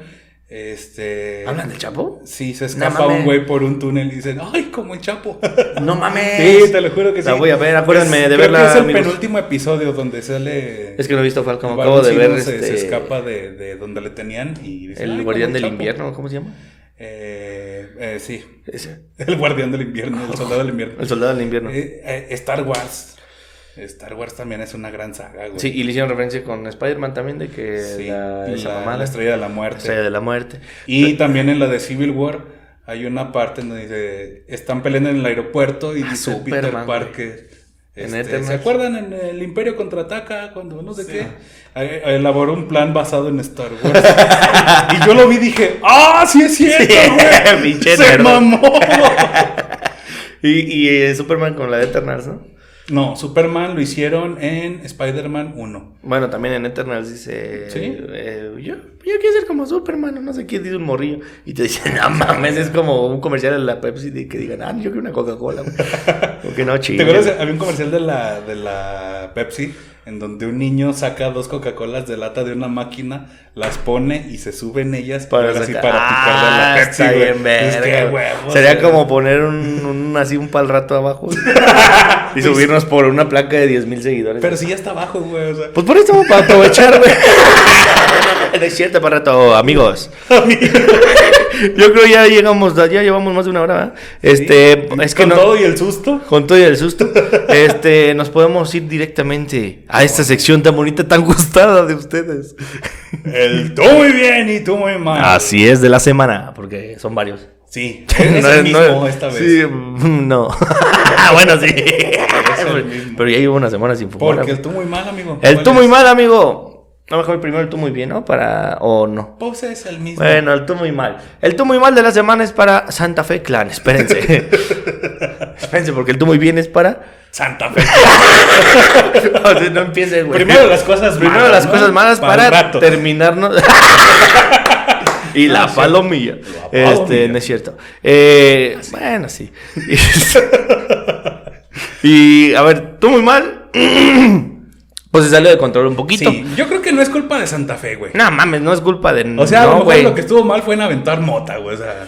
este... ¿Hablan del Chapo? Sí, se escapa un güey por un túnel y dicen, ay, como el Chapo. No mames. Sí, te lo juro que sí. La voy a ver, acuérdenme Es- de verla, es el amigos. penúltimo episodio donde sale... Es que no he visto Falcon. Acabo de ver se, este, se escapa de, de donde le tenían y el "Ay, guardián del Chapo". invierno, ¿cómo se llama? Eh, eh, sí, Ese. el guardián del invierno, el soldado del invierno. El soldado del invierno. Eh, eh, Star Wars. Star Wars también es una gran saga, güey. Sí, y le hicieron referencia con Spider-Man también de que Sí, la, esa la- mamada. la estrella de la La muerte. estrella de la muerte. Y también en la de Civil War hay una parte donde dice, están peleando en el aeropuerto y Ah, dice Superman, Peter. Parker. En este, Eternals. ¿Se acuerdan en el Imperio contraataca cuando no sé qué? Elaboró un plan basado en Star Wars. y yo lo vi y dije, ¡ah, sí es cierto, güey! ¡Se mamó! Y, y eh, Superman con la de Eternals, ¿no? No, Superman lo hicieron en Spider-Man 1. Bueno, también en Eternals dice. ¿Sí? eh, yo, yo quiero ser como Superman, no sé quién dice un morrillo. Y te dicen, no mames, es como un comercial de la Pepsi de que digan, ah, yo quiero una Coca-Cola. güey". O que no, ¿Te chido. acuerdas? Había un comercial de la, de la Pepsi en donde un niño saca dos Coca-Colas de lata de una máquina, las pone y se sube en ellas Para, para, así para Ah, la Pepsi. está güey. bien, Es que, verga. huevos, Sería güey. como poner un, un- así un pal rato abajo y subirnos por una placa de 10 mil seguidores. Pero si ya está abajo, güey. O sea, Pues por eso, para aprovechar, güey. Es cierto, para rato, amigos. Yo creo ya llegamos, ya llevamos más de una hora. Este, es que con no. todo y el susto. Con todo y el susto, este, nos podemos ir directamente a esta sección tan bonita, tan gustada de ustedes. El tú muy bien y tú muy mal. Así es de la semana, porque son varios. Sí, es No el es- mismo no esta vez. Sí, mm, no. bueno, sí. Pero ya llevo una semana sin fumar. Porque el tú muy mal, amigo. El ¿Cuál tú muy mal, amigo. A lo mejor el primero el tú muy bien, ¿no? Para. O no. Pues es el mismo. Bueno, el tú muy mal. El tú muy mal de la semana es para Santa Fe Clan. Espérense. Espérense, porque el tú muy bien es para. Santa Fe. O sea, no empieces, güey. Primero las cosas Primero malas, las ¿no? cosas malas Para para, terminarnos. y la Ah, palomilla. La Este, palomilla. no es cierto. Eh, bueno, sí. y a ver, tú muy mal. pues se salió de control un poquito. Sí, yo creo que no es culpa de Santa Fe, güey. No mames, no es culpa de. O sea, a lo mejor güey. lo que estuvo mal fue en aventar mota, güey. O sea,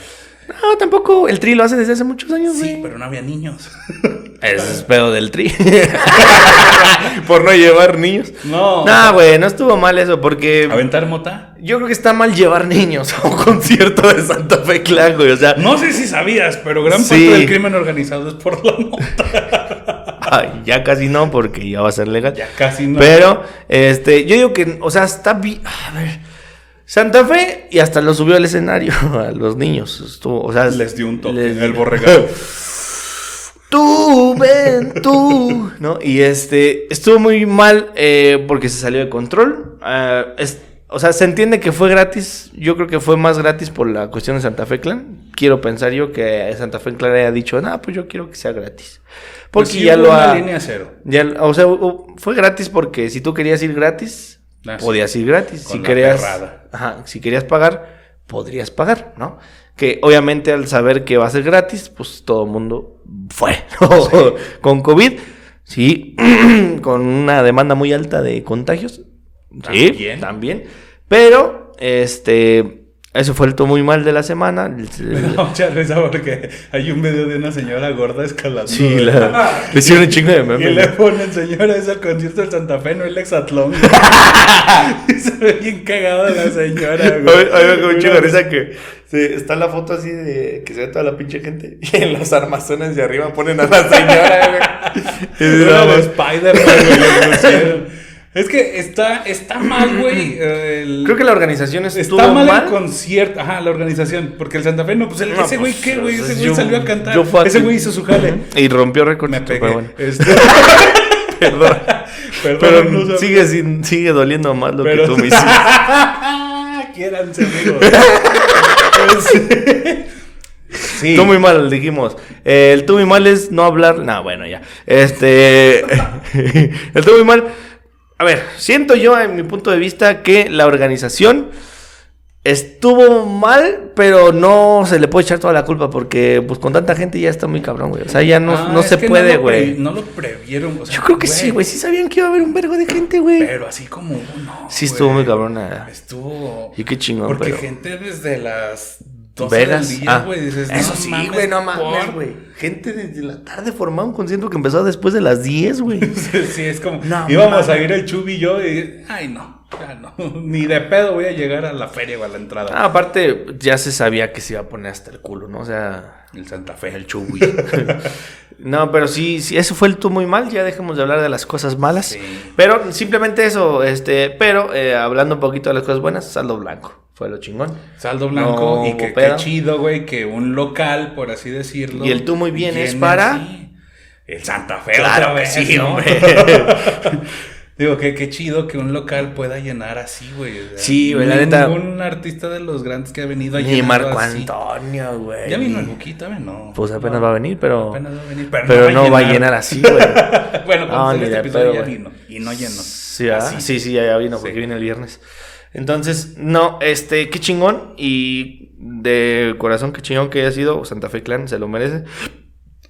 No, tampoco. El tri lo hace desde hace muchos años, sí, güey. pero no había niños. Ese es pedo del tri. Por no llevar niños. No. No, güey, no estuvo mal eso porque. ¿Aventar mota? Yo creo que está mal llevar niños a un concierto de Santa Fe Clan, güey. O sea, No sé si sabías, pero gran Sí. parte del crimen organizado es por la mota. ya casi no, porque ya va a ser legal. Ya casi no. Pero, este, yo digo que, o sea, está bien. A ver. Santa Fe y hasta lo subió al escenario a los niños. Estuvo, o sea, Les dio un toque. les- El borregado. Tú, ven, tú, ¿no? Y este, estuvo muy mal eh, porque se salió de control. Ah, es- o sea, se entiende que fue gratis. Yo creo que fue más gratis por la cuestión de Santa Fe Clan. Quiero pensar yo que Santa Fe Clan haya dicho, no, pues yo quiero que sea gratis. Porque Pues sí ya lo ha... línea cero. ya- o sea, fue gratis porque si tú querías ir gratis, Ah, podías ir gratis. Con si la querías, ajá, si querías pagar, podrías pagar, ¿no? Que obviamente al saber que va a ser gratis, pues todo el mundo fue. ¿no? Con COVID, sí, con una demanda muy alta de contagios. Sí, También. también. Pero, este, eso fue el todo muy mal de la semana. Me da mucha risa porque hay un video de una señora gorda escalando. Sí, la, le hicieron un chingo de Y memes. le ponen, señora, es el concierto del Santa Fe, no el Exatlón. güey". y se ve bien cagada la señora, güey. mí me dio un chingo de risa que está la foto así de que se ve toda la pinche gente y en los armazones de arriba ponen a la señora, güey. Y de más. Spider-Man, güey. Es que está, está mal, güey. el- Creo que la organización estuvo Está mal, mal. el concierto, ajá, la organización, porque el Santa Fe, no, pues el- No, ese güey, pues, ¿qué, güey? Ese güey salió a cantar, yo ese güey hizo su jale. Y rompió récord. Me pegué. Bueno. Este- Perdón. Perdón, Pero no sigue, sin- sigue doliendo más lo Pero- que tú me hiciste. Quiéranse, amigos. sí. Tú muy mal, dijimos. Eh, el tú muy mal es no hablar. No, bueno, ya. Este. el tú muy mal. A ver, siento yo, en mi punto de vista, que la organización estuvo mal, pero no se le puede echar toda la culpa porque, pues, con tanta gente ya está muy cabrón, güey. O sea, ya no, Ah, no se puede, güey. No, lo previeron. o sea, Yo creo que sí, güey. Sí sabían que iba a haber un vergo de gente, güey. Pero así como uno. Sí estuvo muy cabrona. Estuvo. Y qué chingón, Porque pero- gente desde las 12 Vegas. Ah, dices, eso sí, güey, no mames, güey. Gente desde la tarde formaba un concierto que empezó después de las 10, güey. Sí, es como. No íbamos a ir el Chubi y yo y. Ay, no. Ya no. Ni de pedo voy a llegar a la feria o a la entrada. Ah, aparte, ya se sabía que se iba a poner hasta el culo, ¿no? O sea, El Santa Fe. el chubui. no, pero sí, sí, eso fue el tú muy mal. Ya dejemos de hablar de las cosas malas. Sí. Pero simplemente eso, este, pero eh, hablando un poquito de las cosas buenas, saldo blanco. Fue lo chingón. Saldo blanco No y que qué chido, güey, que un local, por así decirlo. Y el tú muy bien es para-. El Santa Fe, Claro otra que sí, ¿no? hombre. Digo, que qué chido que un local pueda llenar así, güey. O sea, Sí, güey, la neta. Ningún artista de los grandes que ha venido a Ni Marco así. Antonio, güey. Ya vino el Buquita, ¿no? Pues apenas No, va a venir, pero. Apenas va a venir, pero, Pero no va a llenar así, güey. bueno, cuando No, este de episodio ya vino. Y no llenó. Sí, sí, sí, ya, ya vino porque Sí. viene el viernes. Entonces, no, este, qué chingón. Y de corazón, qué chingón que haya sido. Santa Fe Clan se lo merece.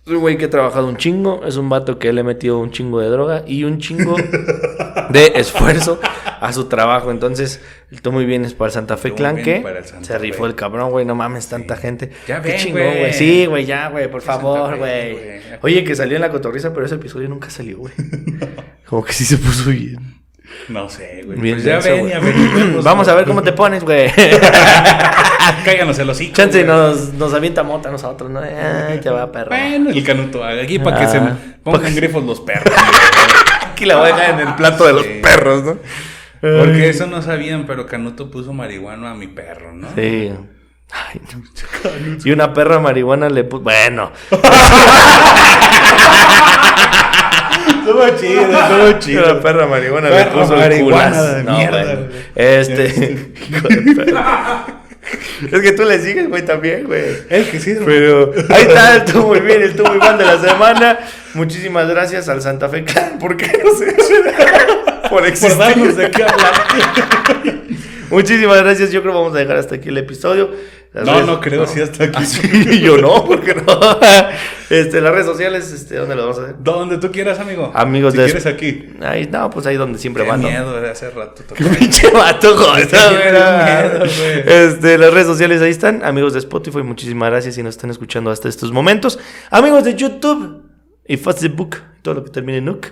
Es un güey que ha trabajado un chingo. Es un vato que le ha metido un chingo de droga y un chingo de esfuerzo a su trabajo. Entonces, todo muy bien es para el Santa Fe Clan que se rifó el cabrón, güey. No mames, tanta gente. Ya qué ven, chingón, güey. Sí, güey, ya, güey, por favor, güey. Oye, que salió en la cotorriza, pero ese episodio nunca salió, güey. Como que sí se puso bien. No sé, güey. Bien Pues ya denso, ven güey. y averigüemos, Vamos a ver cómo te pones, güey. Cáiganos el hocico. Chance nos, nos avienta mota a nosotros, ¿no? Ay, va, perro. Bueno, el canuto, aquí para que Ah, se pa' pongan grifos los perros. Aquí la voy a dejar en el plato de los perros, ¿no? Porque eso no sabían, pero Canuto puso marihuana a mi perro, ¿no? Sí. Ay, no. Y una perra marihuana le puso. Bueno. Estuvo chido, estuvo chido. Una perra marihuana le puso marihuana de No, mierda, güey. Este. es que tú le sigues, güey, también, güey. Es que sí, Pero ahí está, estuvo muy bien, estuvo muy mal de la semana. Muchísimas gracias al Santa Fe Clan, porque no sé, por por existir. darnos de qué hablar. Muchísimas gracias, yo creo que vamos a dejar hasta aquí el episodio. Las No, redes- no creo, sí, hasta aquí. Ah, sí, yo no, porque no. Este, las redes sociales, este, ¿dónde lo vamos a hacer? Donde tú quieras, amigo. Amigos si de- quieres aquí. Ahí, no, pues ahí donde siempre Qué van, miedo de hace rato. Pinche vato, joder. Este, las redes sociales ahí están. Amigos de Spotify, muchísimas gracias si nos están escuchando hasta estos momentos. Amigos de YouTube y Facebook, todo lo que termine en Nook.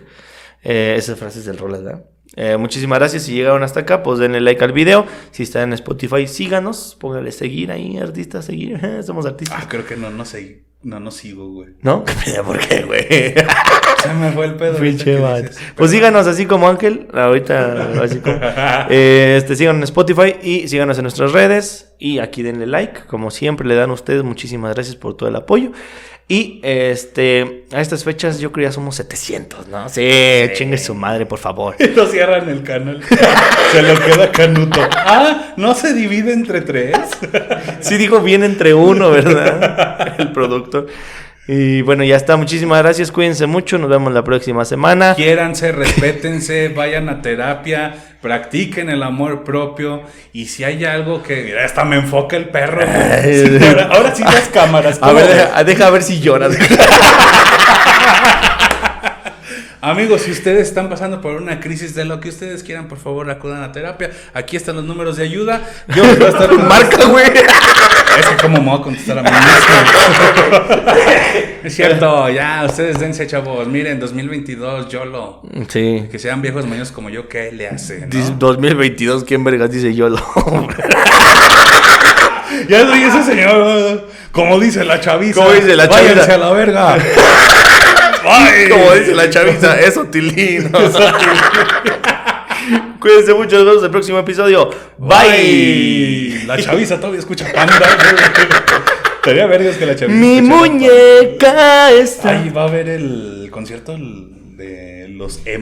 Eh, esas frases del Rolas, ¿verdad? Eh, muchísimas gracias. Si llegaron hasta acá, pues denle like al video. Si están en Spotify, síganos. Póngale seguir ahí, artistas, seguir. Somos artistas. Ah, creo que no, no sé. No, no sigo, güey. ¿No? ¿Por qué, güey? Se me fue el pedo. Pues síganos así como Ángel, ahorita así como. Eh, este, síganos en Spotify y síganos en nuestras redes. Y aquí denle like, como siempre le dan ustedes. Muchísimas gracias por todo el apoyo. Y este, a estas fechas yo creo ya somos 700, ¿no? Sí, chingue su madre, por favor. Y lo cierran el canal. Se lo queda canuto. Ah, no se divide entre tres. Sí dijo bien entre uno, ¿verdad? El producto. Y bueno, ya está. Muchísimas gracias. Cuídense mucho. Nos vemos la próxima semana. Quiéranse, respétense, vayan a terapia, practiquen el amor propio. Y si hay algo que. Mira, hasta me enfoca el perro. ahora, ahora sí las cámaras. A ¿cómo ver, deja, deja ver si lloras. Amigos, si ustedes están pasando por una crisis de lo que ustedes quieran, por favor, acudan a terapia. Aquí están los números de ayuda. Yo voy a estar con- Marca, güey. Es que como me voy a contestar a mí mismo. es cierto, ya, ustedes dense, chavos. Miren, 2022, YOLO. Sí. Que sean viejos maños como yo, ¿qué le hace? no? Dice 2022, ¿quién vergas dice yo? Ya soy ese señor. Como dice la chaviza. Como dice la Váyanse chaviza. a la verga. Bye. Como dice la chaviza, eso tilín. Cuídense mucho, nos vemos en el próximo episodio. Bye. La chaviza todavía escucha panda. Estaría vergas que la chaviza Mi muñeca está. Ahí va a haber el concierto de los emo.